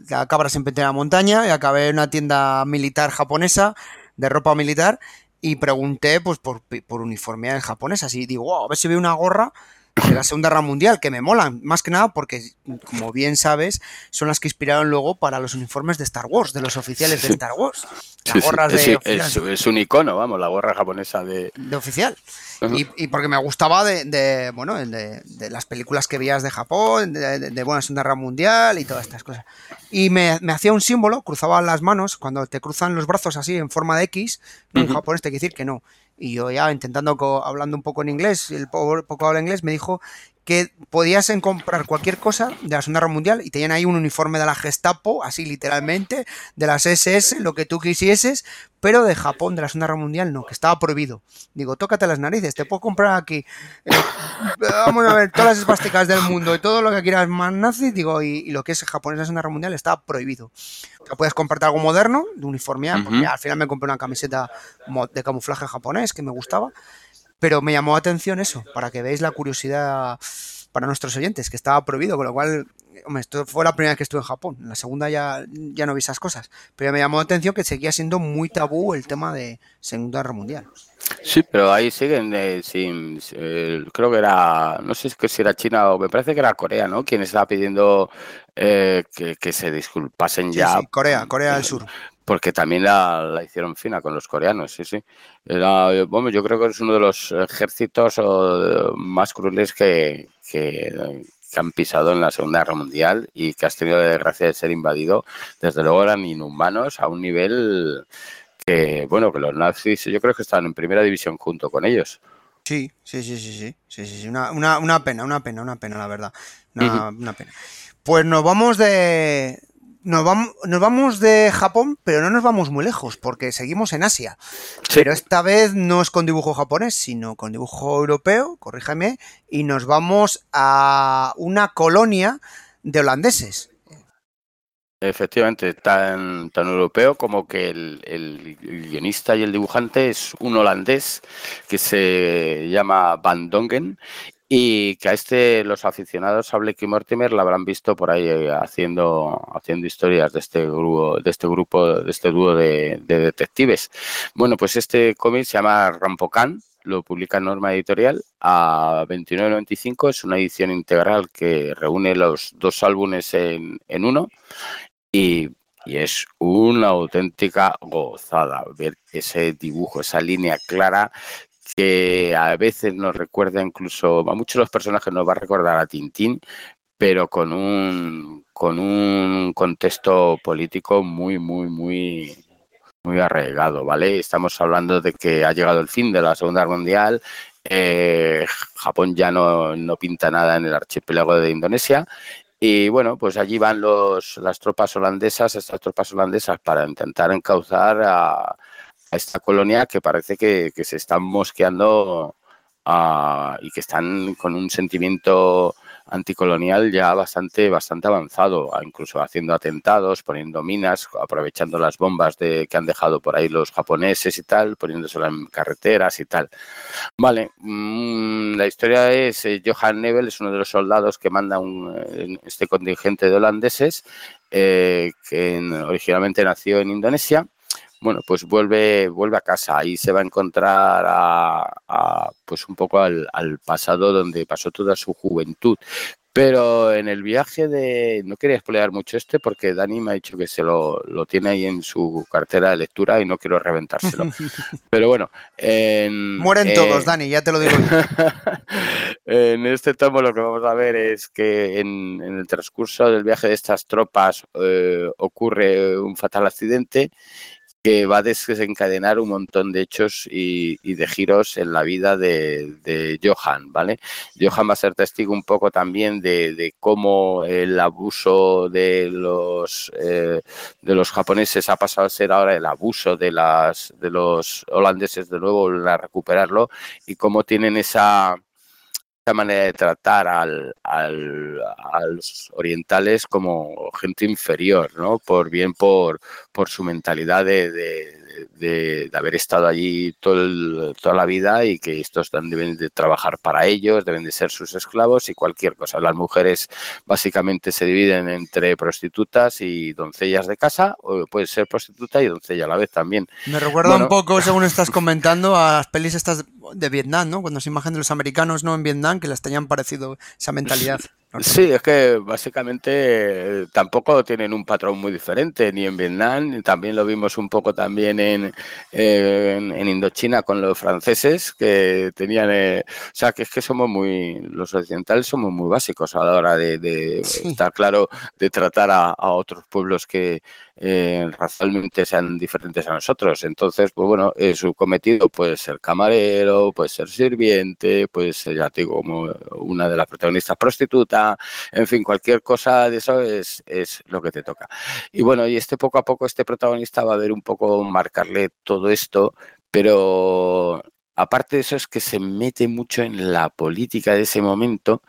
la cabra siempre tiene la montaña, y acabé en una tienda militar japonesa, de ropa militar, y pregunté pues por, por uniformidades japonesas. Y digo, wow, a ver si veo una gorra de la Segunda Guerra Mundial, que me molan, más que nada porque, como bien sabes, son las que inspiraron luego para los uniformes de Star Wars, de los oficiales de Star Wars. es, un icono, vamos, la gorra japonesa de... De oficial. Y, porque me gustaba de, bueno, de, las películas que veías de Japón, de, de, bueno, Segunda Guerra Mundial y todas estas cosas. Y me, hacía un símbolo, cruzaba las manos, cuando te cruzan los brazos así en forma de X, en japonés te quiere decir que no. Y yo ya intentando, hablando un poco en inglés, el poco, poco habla inglés, me dijo que podías comprar cualquier cosa de la Segunda Guerra Mundial y tenían ahí un uniforme de la Gestapo, así literalmente, de las SS, lo que tú quisieses, pero de Japón, de la Segunda Guerra Mundial, no, que estaba prohibido. Digo, tócate las narices, te puedo comprar aquí, eh, vamos a ver, todas las espásticas del mundo y todo lo que quieras más nazi, digo, y, lo que es japonés de la Segunda Guerra Mundial estaba prohibido. O puedes comprarte algo moderno, de uniformidad, porque al final me compré una camiseta de camuflaje japonés que me gustaba, pero me llamó la atención eso, para que veáis la curiosidad para nuestros oyentes, que estaba prohibido, con lo cual, hombre, esto fue la primera vez que estuve en Japón. En la segunda ya, ya no vi esas cosas. Pero me llamó la atención que seguía siendo muy tabú el tema de Segunda Guerra Mundial. Sí, pero ahí siguen eh, sin, creo que era, no sé si era China o me parece que era Corea, ¿no? Quien estaba pidiendo eh, que, se disculpasen ya. Sí, Corea, Corea del Sur porque también la, hicieron fina con los coreanos, sí, sí. Era, bueno, yo creo que es uno de los ejércitos más crueles que, que, han pisado en la Segunda Guerra Mundial y que has tenido la desgracia de ser invadido. Desde luego eran inhumanos a un nivel que, bueno, que los nazis yo creo que estaban en primera división junto con ellos. Sí, sí, sí, sí, sí, sí, sí, Una, una, una pena, una pena, una pena, la verdad. Una, una pena. Pues nos vamos de, nos vamos, nos vamos de Japón, pero no nos vamos muy lejos, porque seguimos en Asia. Pero esta vez no es con dibujo japonés, sino con dibujo europeo, corríjame, y nos vamos a una colonia de holandeses. Efectivamente, tan, tan europeo como que el, el, guionista y el dibujante es un holandés que se llama Van Dongen y que a este los aficionados a Blake y Mortimer la habrán visto por ahí eh, haciendo, haciendo historias de este grupo, de este grupo, de este dúo de, detectives. Bueno, pues este cómic se llama Rampocan, lo publica Norma Editorial a 29.95, es una edición integral que reúne los dos álbumes en, en uno y y es una auténtica gozada ver ese dibujo, esa línea clara que a veces nos recuerda incluso, a muchos de los personajes nos va a recordar a Tintín, pero con un, con un contexto político muy, muy, muy, muy arraigado, ¿vale? Estamos hablando de que ha llegado el fin de la Segunda Guerra Mundial, eh, Japón ya no, no, pinta nada en el archipiélago de Indonesia. Y bueno, pues allí van los, las tropas holandesas, estas tropas holandesas, para intentar encauzar a, a esta colonia que parece que, se están mosqueando ah, y que están con un sentimiento anticolonial ya bastante, bastante avanzado, incluso haciendo atentados, poniendo minas, aprovechando las bombas de, que han dejado por ahí los japoneses y tal, poniéndoselas en carreteras y tal. Vale, mm, la historia es, eh, Johan Nebel es uno de los soldados que manda un, este contingente de holandeses, eh, que originalmente nació en Indonesia, bueno, pues vuelve, vuelve a casa. y se va a encontrar a, pues un poco al, pasado donde pasó toda su juventud. Pero en el viaje de. No quería explorar mucho este porque Dani me ha dicho que se lo, lo, tiene ahí en su cartera de lectura y no quiero reventárselo. Pero bueno. Mueren todos, Dani, ya te lo digo. en este tomo lo que vamos a ver es que en, el transcurso del viaje de estas tropas eh, ocurre un fatal accidente que va a desencadenar un montón de hechos y, de giros en la vida de, Johan, ¿vale? Johan va a ser testigo un poco también de, cómo el abuso de los eh, de los japoneses ha pasado a ser ahora el abuso de las de los holandeses de nuevo a recuperarlo y cómo tienen esa esa manera de tratar al, al, a los orientales como gente inferior, ¿no? Por bien por, por su mentalidad de, de, haber estado allí todo toda la vida y que estos deben de trabajar para ellos, deben de ser sus esclavos y cualquier cosa. Las mujeres básicamente se dividen entre prostitutas y doncellas de casa, o puede ser prostituta y doncella a la vez también. Me recuerda un poco, según estás comentando, a las pelis estas de Vietnam, ¿no? Cuando se imagen de los americanos no en Vietnam, que les tenían parecido esa mentalidad. Sí, es que básicamente eh, tampoco tienen un patrón muy diferente, ni en Vietnam, también lo vimos un poco también en, en, Indochina con los franceses, que tenían, eh, o sea, que es que somos muy, los occidentales somos muy básicos a la hora de, estar claro, de tratar a, otros pueblos que, eh, racialmente sean diferentes a nosotros. Entonces, pues bueno, eh, su cometido puede ser camarero, puede ser sirviente, puede ser, ya digo, como una de las protagonistas prostituta, en fin, cualquier cosa de eso es, es lo que te toca. Y bueno, y este poco a poco, este protagonista va a ver un poco marcarle todo esto, pero aparte de eso es que se mete mucho en la política de ese momento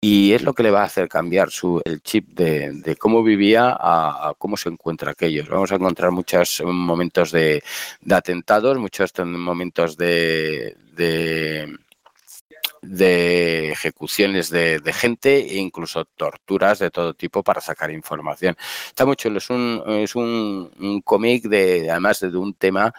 y es lo que le va a hacer cambiar su, el chip de, cómo vivía a, cómo se encuentra aquellos. Vamos a encontrar muchos momentos de, atentados, muchos momentos de, de ejecuciones de, gente e incluso torturas de todo tipo para sacar información. Está muy chulo, es un, es un, un cómic de, además de un tema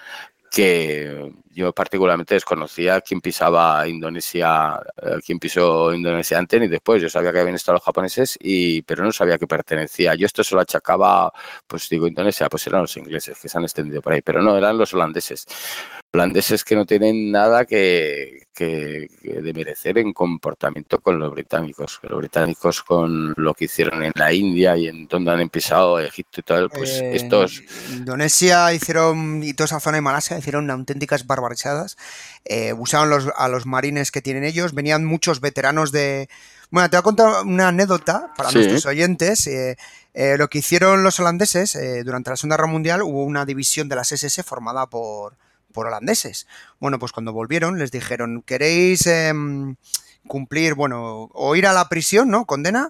que yo particularmente desconocía quién pisaba Indonesia, eh, quién pisó Indonesia antes y después. Yo sabía que habían estado los japoneses, y, pero no sabía que pertenecía. Yo esto se lo achacaba, pues digo Indonesia, pues eran los ingleses que se han extendido por ahí, pero no, eran los holandeses holandeses que no tienen nada que, que, de merecer en comportamiento con los británicos. Los británicos con lo que hicieron en la India y en donde han empezado Egipto y tal, pues eh, estos... Indonesia hicieron, y toda esa zona de Malasia hicieron auténticas Eh, usaron los, a los marines que tienen ellos, venían muchos veteranos de... Bueno, te voy a contar una anécdota para nuestros oyentes. Eh, eh, lo que hicieron los holandeses durante la Segunda Guerra Mundial, hubo una división de las SS formada por por holandeses. Bueno, pues cuando volvieron les dijeron, ¿queréis em, cumplir, bueno, o ir a la prisión, ¿no? Condena,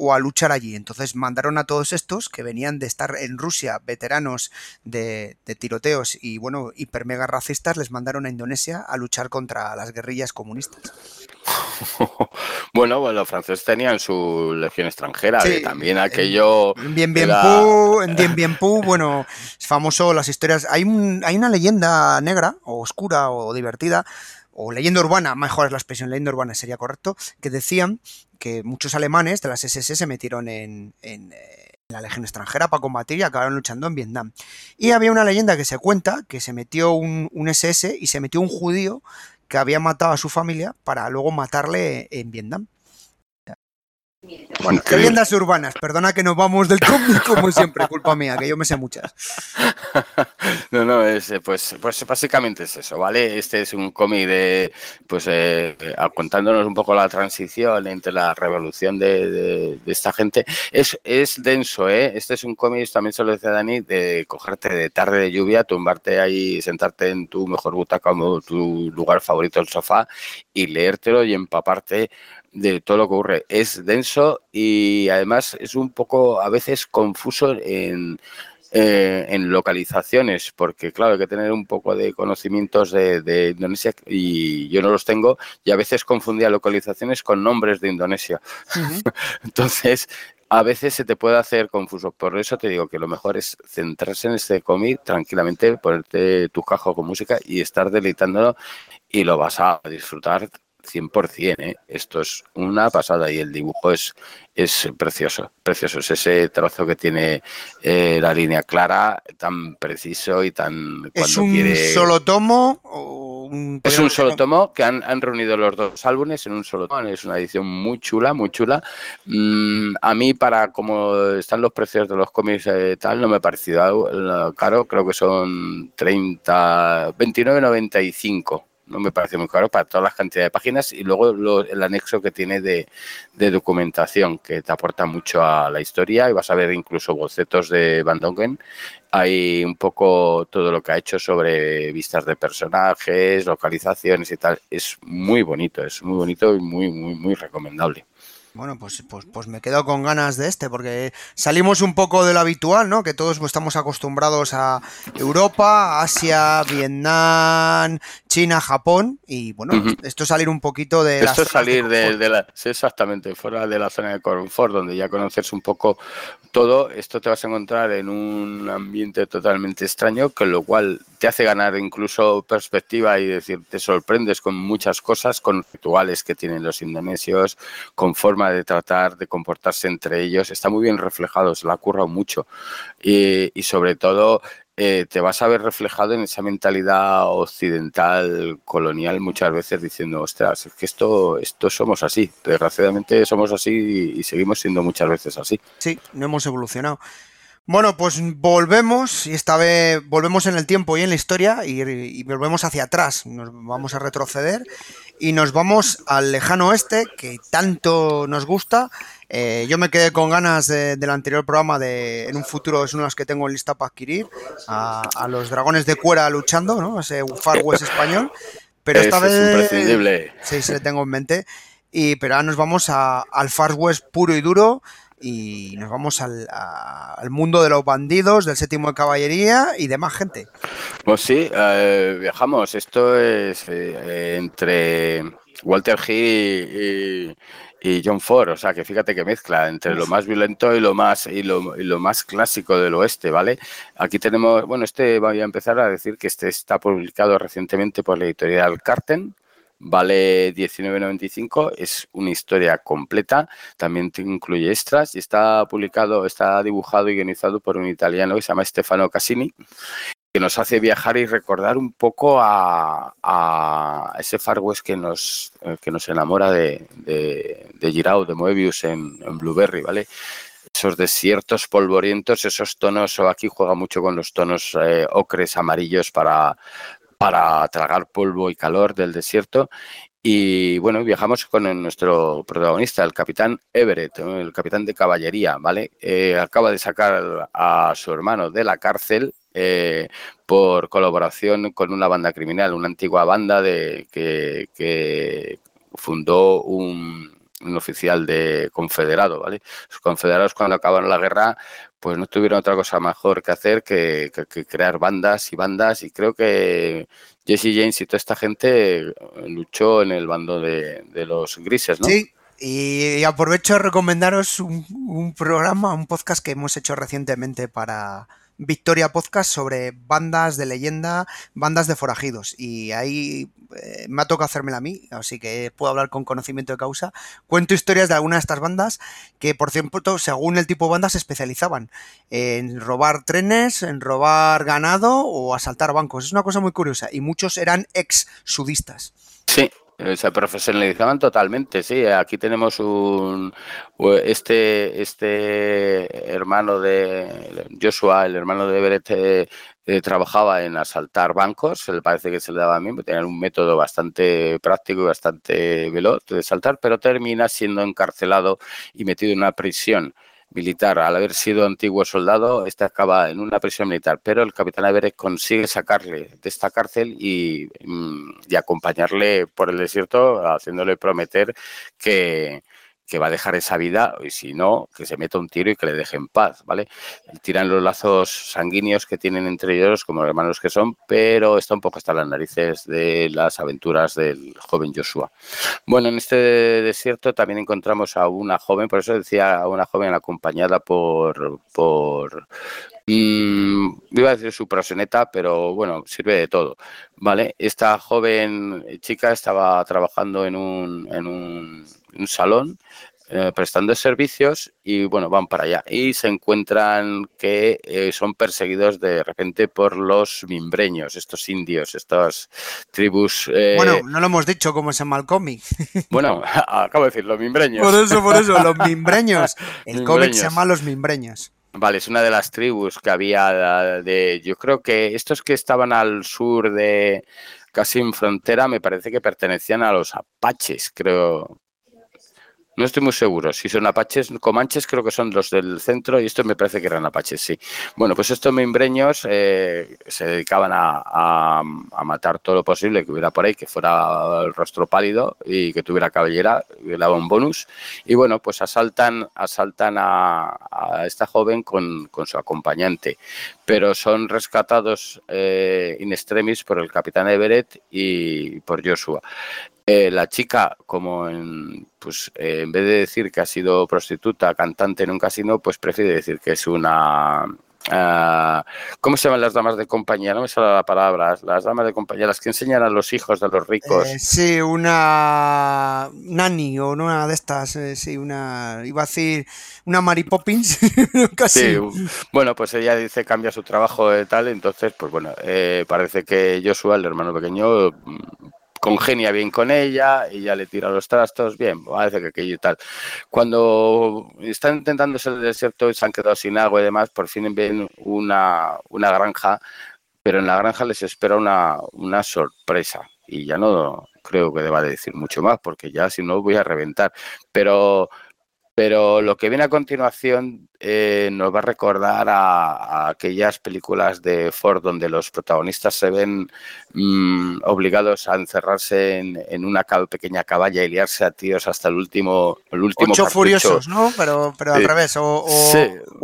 o a luchar allí. Entonces mandaron a todos estos que venían de estar en Rusia, veteranos de, tiroteos y bueno, hiper mega racistas, les mandaron a Indonesia a luchar contra las guerrillas comunistas. bueno, los franceses tenían su legión extranjera, también aquello. Bien, bien, bien, bien, pu, bueno, es famoso las historias. Hay, hay una leyenda negra, o oscura, o divertida, o leyenda urbana, mejor es la expresión, leyenda urbana sería correcto, que decían que muchos alemanes de las SS se metieron en, en, la legión extranjera para combatir y acabaron luchando en Vietnam. Y había una leyenda que se cuenta que se metió un, un SS y se metió un judío que había matado a su familia para luego matarle en Vietnam. Bueno, Leyendas urbanas, perdona que nos vamos del cómic como siempre, culpa mía, que yo me sé muchas. no, no, es, eh, pues, pues básicamente es eso, ¿vale? Este es un cómic de, pues, eh, contándonos un poco la transición entre la revolución de, esta gente. Es, es denso, ¿eh? Este es un cómic, también se lo decía Dani, de cogerte de tarde de lluvia, tumbarte ahí, sentarte en tu mejor butaca o tu lugar favorito, el sofá, y leértelo y empaparte de todo lo que ocurre. Es denso y además es un poco a veces confuso en, eh, en localizaciones, porque claro, hay que tener un poco de conocimientos de, Indonesia y yo no los tengo y a veces confundía localizaciones con nombres de Indonesia. Entonces, a veces se te puede hacer confuso. Por eso te digo que lo mejor es centrarse en este cómic tranquilamente, ponerte tu cajo con música y estar deleitándolo y lo vas a disfrutar 100%, ¿eh? esto es una pasada y el dibujo es, es precioso, precioso, es ese trozo que tiene eh, la línea clara, tan preciso y tan... ¿Es un solo tomo? Es un solo tomo que han, reunido los dos álbumes en un solo tomo, es una edición muy chula, muy chula. Mm, a mí, para como están los precios de los cómics eh, tal, no me ha parecido caro, creo que son 30, 29,95 no me parece muy caro para todas las cantidades de páginas y luego el anexo que tiene de, documentación que te aporta mucho a la historia y vas a ver incluso bocetos de Van Dongen. Hay un poco todo lo que ha hecho sobre vistas de personajes, localizaciones y tal. Es muy bonito, es muy bonito y muy, muy, muy recomendable. Bueno, pues, pues, pues me quedo con ganas de este, porque salimos un poco de lo habitual, ¿no? Que todos estamos acostumbrados a Europa, Asia, Vietnam, China, Japón, y bueno, esto es salir un poquito de... Esto es salir de, la... Sí, exactamente, fuera de la zona de confort, donde ya conoces un poco todo, esto te vas a encontrar en un ambiente totalmente extraño, con lo cual te hace ganar incluso perspectiva y decir, te sorprendes con muchas cosas, con rituales que tienen los indonesios, con de tratar, de comportarse entre ellos, está muy bien reflejado, se la ha currado mucho y, y sobre todo eh, te vas a ver reflejado en esa mentalidad occidental colonial muchas veces diciendo, ostras, es que esto, esto somos así, desgraciadamente somos así y, seguimos siendo muchas veces así. Sí, no hemos evolucionado. Bueno, pues volvemos, y esta vez volvemos en el tiempo y en la historia, y, volvemos hacia atrás, nos vamos a retroceder, y nos vamos al lejano oeste, que tanto nos gusta. Eh, yo me quedé con ganas del anterior programa de en un futuro es de los que tengo en lista para adquirir, a, los dragones de cuera luchando, ¿no? Ese Far West español. Pero esta vez. Es imprescindible. Sí, se le tengo en mente. Y, pero ahora nos vamos al Far West puro y duro y nos vamos al, mundo de los bandidos, del séptimo de caballería y demás gente. Pues sí, eh, viajamos. Esto es eh, entre Walter Hill y, John Ford, o sea que fíjate que mezcla entre lo más violento y lo más y lo, y lo, más clásico del oeste, ¿vale? Aquí tenemos, bueno, este voy a empezar a decir que este está publicado recientemente por la editorial Carten, vale 19.95, es una historia completa, también incluye extras y está publicado, está dibujado y guionizado por un italiano que se llama Stefano Cassini, que nos hace viajar y recordar un poco a, ese Far West que nos, eh, que nos enamora de, de, de Giraud, de Moebius en, Blueberry, ¿vale? esos desiertos polvorientos, esos tonos, aquí juega mucho con los tonos eh, ocres, amarillos para, para tragar polvo y calor del desierto. Y bueno, viajamos con nuestro protagonista, el capitán Everett, el capitán de caballería, ¿vale? Eh, acaba de sacar a su hermano de la cárcel eh, por colaboración con una banda criminal, una antigua banda de, que fundó un, un oficial de confederado, ¿vale? Los confederados cuando acabaron la guerra, pues no tuvieron otra cosa mejor que hacer que, crear bandas y bandas y creo que Jesse James y toda esta gente luchó en el bando de, los grises, ¿no? Sí, y, aprovecho a recomendaros un programa, un podcast que hemos hecho recientemente para, Victoria Podcast sobre bandas de leyenda, bandas de forajidos. Y ahí eh, me ha tocado hacérmela a mí, así que puedo hablar con conocimiento de causa. Cuento historias de algunas de estas bandas que, por cierto, según el tipo de banda se especializaban en robar trenes, en robar ganado o asaltar bancos. Es una cosa muy curiosa. Y muchos eran ex sudistas. Sí, se profesionalizaban totalmente, sí. Aquí tenemos un este este hermano de Joshua, el hermano de Everett, eh, eh, trabajaba en asaltar bancos. Le parece que se le daba a mí, tenían un método bastante práctico y bastante veloz de saltar, pero termina siendo encarcelado y metido en una prisión militar. Al haber sido antiguo soldado, este acaba en una prisión militar, pero el capitán Everett consigue sacarle de esta cárcel y, mm, y acompañarle por el desierto, haciéndole prometer que, que va a dejar esa vida y si no, que se meta un tiro y que le deje en paz, ¿vale? Tiran los lazos sanguíneos que tienen entre ellos como hermanos que son, pero está un poco hasta las narices de las aventuras del joven Joshua. Bueno, en este desierto también encontramos a una joven, por eso decía a una joven acompañada por, por mm, iba a decir su proseneta, pero bueno, sirve de todo, ¿vale? Esta joven chica estaba trabajando en un, en un un salón eh, prestando servicios y bueno, van para allá y se encuentran que eh, son perseguidos de repente por los mimbreños, estos indios, estas tribus. Eh, bueno, no lo hemos dicho como es en el cómic. Bueno, acabo de decir, los mimbreños. Por eso, por eso, los mimbreños. El cómic se llama Los mimbreños. Vale, es una de las tribus que había de, yo creo que estos que estaban al sur de casi en frontera me parece que pertenecían a los apaches, creo, no estoy muy seguro. Si son apaches, comanches creo que son los del centro y estos me parece que eran apaches, sí. Bueno, pues estos membreños eh, se dedicaban a, matar todo lo posible que hubiera por ahí, que fuera el rostro pálido y que tuviera cabellera, le daba un bonus. Y bueno, pues asaltan, asaltan a, esta joven con, su acompañante, pero son rescatados eh, in extremis por el capitán Everett y por Joshua. Eh, la chica, como en, pues, eh, en vez de decir que ha sido prostituta, cantante en un casino, pues prefiere decir que es una... Ah, ¿Cómo se llaman las damas de compañía? No me sale la palabra. Las damas de compañía, las que enseñan a los hijos de los ricos. Eh, sí, una nani o una de estas. sí, una. Iba a decir una Mary Poppins. Casi. Sí, bueno, pues ella dice cambia su trabajo de tal. Entonces, pues bueno, parece que Joshua, el hermano pequeño, congenia bien con ella, ella le tira los trastos, bien, parece que aquello y tal. Cuando están intentando ser el desierto y se han quedado sin agua y demás, por fin ven una, una granja, pero en la granja les espera una, una sorpresa. Y ya no creo que deba decir mucho más, porque ya si no voy a reventar. Pero pero lo que viene a continuación eh, nos va a recordar a, aquellas películas de Ford donde los protagonistas se ven mm, obligados a encerrarse en, una pequeña caballa y liarse a tíos hasta el último, el último Ocho furiosos, ¿no? Pero, pero al revés. O,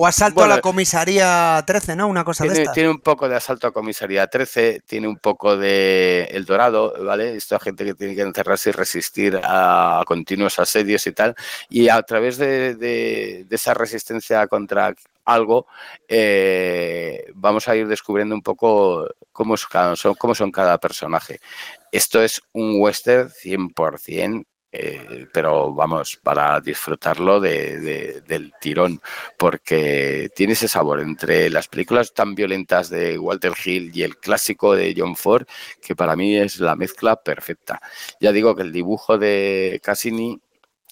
asalto a la comisaría 13, ¿no? Una cosa tiene, de Tiene un poco de asalto a comisaría 13, tiene un poco de El Dorado, ¿vale? Esta gente que tiene que encerrarse y resistir a, continuos asedios y tal. Y a través de esa resistencia contra algo, eh, vamos a ir descubriendo un poco cómo son, cómo son cada personaje. Esto es un western 100%. Eh, pero vamos, para disfrutarlo del tirón, porque tiene ese sabor entre las películas tan violentas de Walter Hill y el clásico de John Ford, que para mí es la mezcla perfecta. Ya digo que el dibujo de Cassini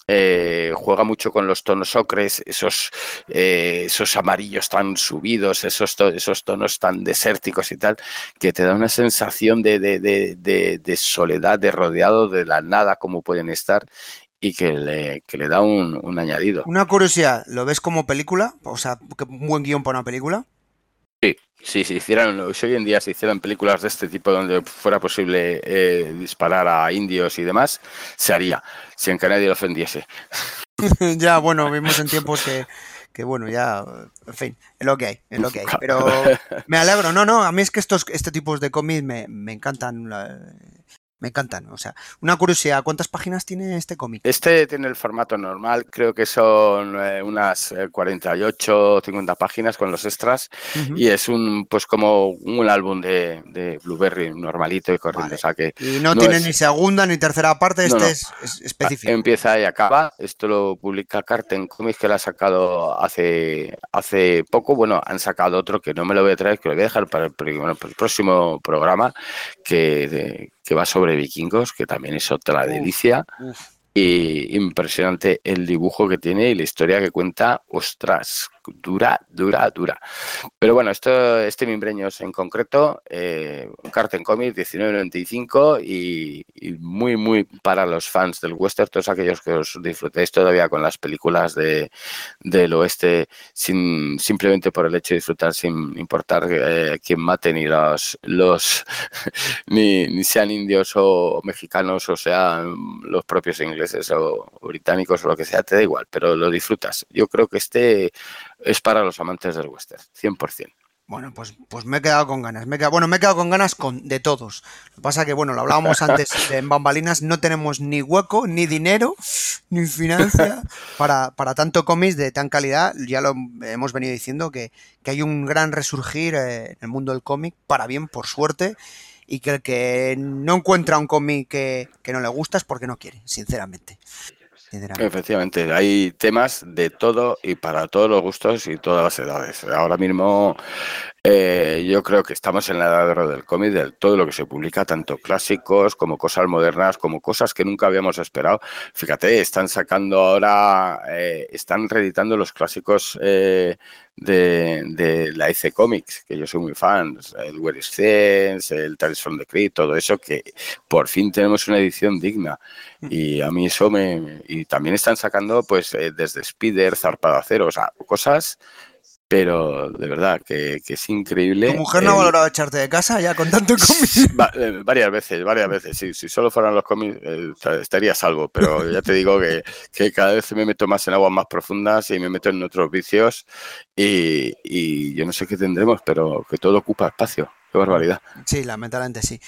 eh, juega mucho con los tonos ocres, esos, eh, esos amarillos tan subidos, esos, esos tonos tan desérticos y tal, que te da una sensación de, soledad, de rodeado de la nada como pueden estar y que le, que le da un, un, añadido. Una curiosidad, ¿lo ves como película? O sea, un buen guion para una película. Si hicieran, si hoy en día se hicieran películas de este tipo donde fuera posible eh, disparar a indios y demás, se haría, sin que nadie lo ofendiese. ya, bueno, vimos en tiempos que, que bueno, ya, en fin, es lo que hay, es lo que hay. Pero me alegro, no, no, a mí es que estos, este tipos de cómics me, me encantan. Me encantan. O sea, una curiosidad, ¿cuántas páginas tiene este cómic? Este tiene el formato normal, creo que son eh, unas 48 eh, 50 páginas con los extras y es un pues como un álbum de, Blueberry normalito y corriente. que y no, tiene ni segunda ni tercera parte, este es, específico. Empieza y acaba. Esto lo publica Carten Comics que lo ha sacado hace, hace poco. Bueno, han sacado otro que no me lo voy a traer, que lo voy a dejar para el, para el próximo programa que, que va sobre vikingos, que también es otra delicia. Y impresionante el dibujo que tiene y la historia que cuenta, ostras, dura, dura, dura. Pero bueno, esto, este Mimbreños en concreto, eh, Carten Comics 1995 y, muy, muy para los fans del western, todos aquellos que os disfrutéis todavía con las películas de, del oeste, sin, simplemente por el hecho de disfrutar sin importar eh, quién mate ni los, los ni, sean indios o mexicanos o sean los propios ingleses o británicos o lo que sea, te da igual, pero lo disfrutas. Yo creo que este es para los amantes del western, 100%. Bueno, pues, pues me he quedado con ganas. Me he bueno, me he quedado con ganas con, de todos. Lo que pasa que, bueno, lo hablábamos antes en Bambalinas, no tenemos ni hueco, ni dinero, ni financia para, para tanto cómics de tan calidad. Ya lo hemos venido diciendo que, que hay un gran resurgir eh, en el mundo del cómic, para bien, por suerte, y que el que no encuentra un cómic que, que no le gusta es porque no quiere, sinceramente. Efectivamente, hay temas de todo y para todos los gustos y todas las edades. Ahora mismo eh, yo creo que estamos en la edad de oro del cómic, de todo lo que se publica, tanto clásicos como cosas modernas, como cosas que nunca habíamos esperado. Fíjate, están sacando ahora, eh, están reeditando los clásicos eh, de, la IC Comics, que yo soy muy fan, el Where is el Tales from the Crypt, todo eso, que por fin tenemos una edición digna. Mm. Y a mí eso me... Y también están sacando, pues, desde Spider, Zarpada Cero, o sea, cosas pero de verdad que, es increíble. ¿Tu mujer no ha valorado echarte de casa ya con tanto cómics? Eh, varias veces, varias veces. Sí, si solo fueran los cómics eh, estaría salvo, pero ya te digo que, cada vez me meto más en aguas más profundas y me meto en otros vicios y, y yo no sé qué tendremos, pero que todo ocupa espacio. Qué barbaridad. Sí, lamentablemente sí.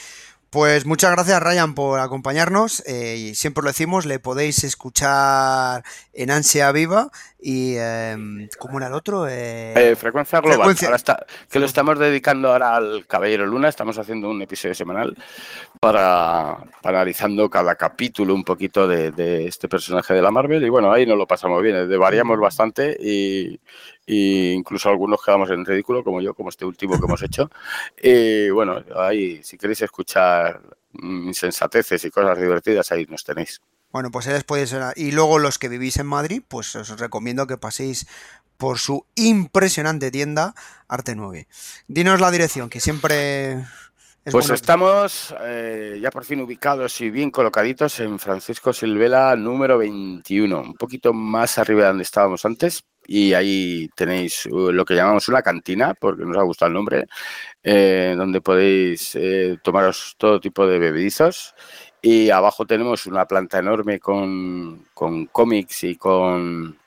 Pues muchas gracias Ryan por acompañarnos. Eh, y siempre lo decimos, le podéis escuchar en Ansia Viva y em, ¿cómo era el otro? Eh, frecuencia global. que lo estamos dedicando ahora al Caballero Luna, estamos haciendo un episodio semanal para, analizando cada capítulo un poquito de, este personaje de la Marvel y bueno, ahí nos lo pasamos bien, variamos bastante y, incluso algunos quedamos en ridículo, como yo, como este último que hemos hecho. Y bueno, ahí si queréis escuchar insensateces y cosas divertidas, ahí nos tenéis. Bueno, pues les podéis... Y luego los que vivís en Madrid, pues os recomiendo que paséis por su impresionante tienda Arte 9. Dinos la dirección, que siempre... pues estamos eh, ya por fin ubicados y bien colocaditos en Francisco Silvela número 21, un poquito más arriba de donde estábamos antes, y ahí tenéis uh, lo que llamamos una cantina, porque nos ha gustado el nombre, eh, donde podéis eh, tomaros todo tipo de bebedizos y abajo tenemos una planta enorme con, con cómics y con,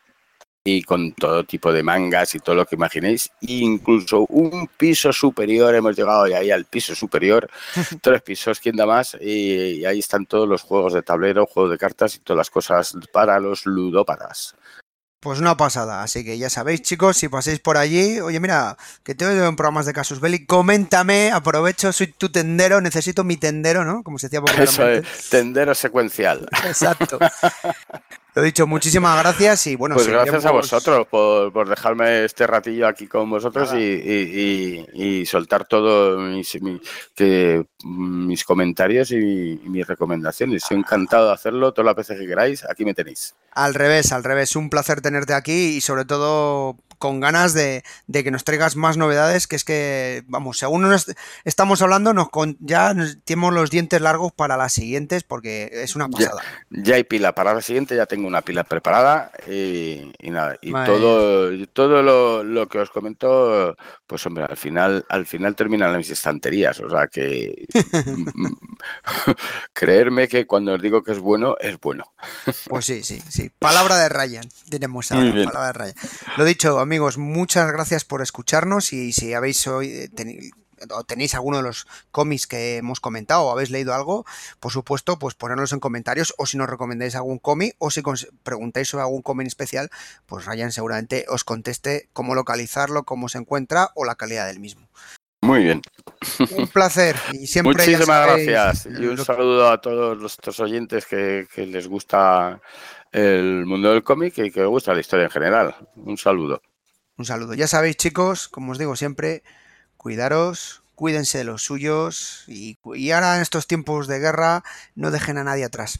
y con todo tipo de mangas y todo lo que imaginéis. incluso un piso superior, hemos llegado ya ahí al piso superior, tres pisos, ¿quién da más? Y, y, ahí están todos los juegos de tablero, juegos de cartas y todas las cosas para los ludópatas. Pues una pasada, así que ya sabéis chicos, si paséis por allí, oye mira, que te veo en programas de Casus Belli, coméntame, aprovecho, soy tu tendero, necesito mi tendero, ¿no? Como se decía Eso es, tendero secuencial. Exacto. Lo dicho, muchísimas gracias y bueno. Pues gracias a vosotros por, dejarme este ratillo aquí con vosotros y, soltar todos mis, mis comentarios y, mis recomendaciones. Estoy encantado de hacerlo todas las veces que queráis. Aquí me tenéis. Al revés, al revés. Un placer tenerte aquí y sobre todo con ganas de, que nos traigas más novedades, que es que, vamos, según nos estamos hablando, nos ya tenemos los dientes largos para las siguientes, porque es una pasada. Ya, hay pila para la siguiente, ya tengo una pila preparada y, nada, y todo, todo lo, que os comento, pues hombre, al final, al final terminan mis estanterías, o sea que creerme que cuando os digo que es bueno, es bueno. Pues sí, sí, sí. Palabra de Ryan, tenemos ahora, palabra de Ryan. Lo dicho, amigos, muchas gracias por escucharnos y si habéis hoy o tenéis alguno de los cómics que hemos comentado o habéis leído algo, por supuesto, pues ponerlos en comentarios o si nos recomendáis algún cómic o si preguntáis sobre algún cómic especial, pues Ryan seguramente os conteste cómo localizarlo, cómo se encuentra o la calidad del mismo. Muy bien. Un placer. Y siempre Muchísimas gracias. Y un saludo a todos nuestros oyentes que, que les gusta el mundo del cómic y que les gusta la historia en general. Un saludo. Un saludo. Ya sabéis, chicos, como os digo siempre, cuidaros, cuídense de los suyos y, ahora en estos tiempos de guerra no dejen a nadie atrás.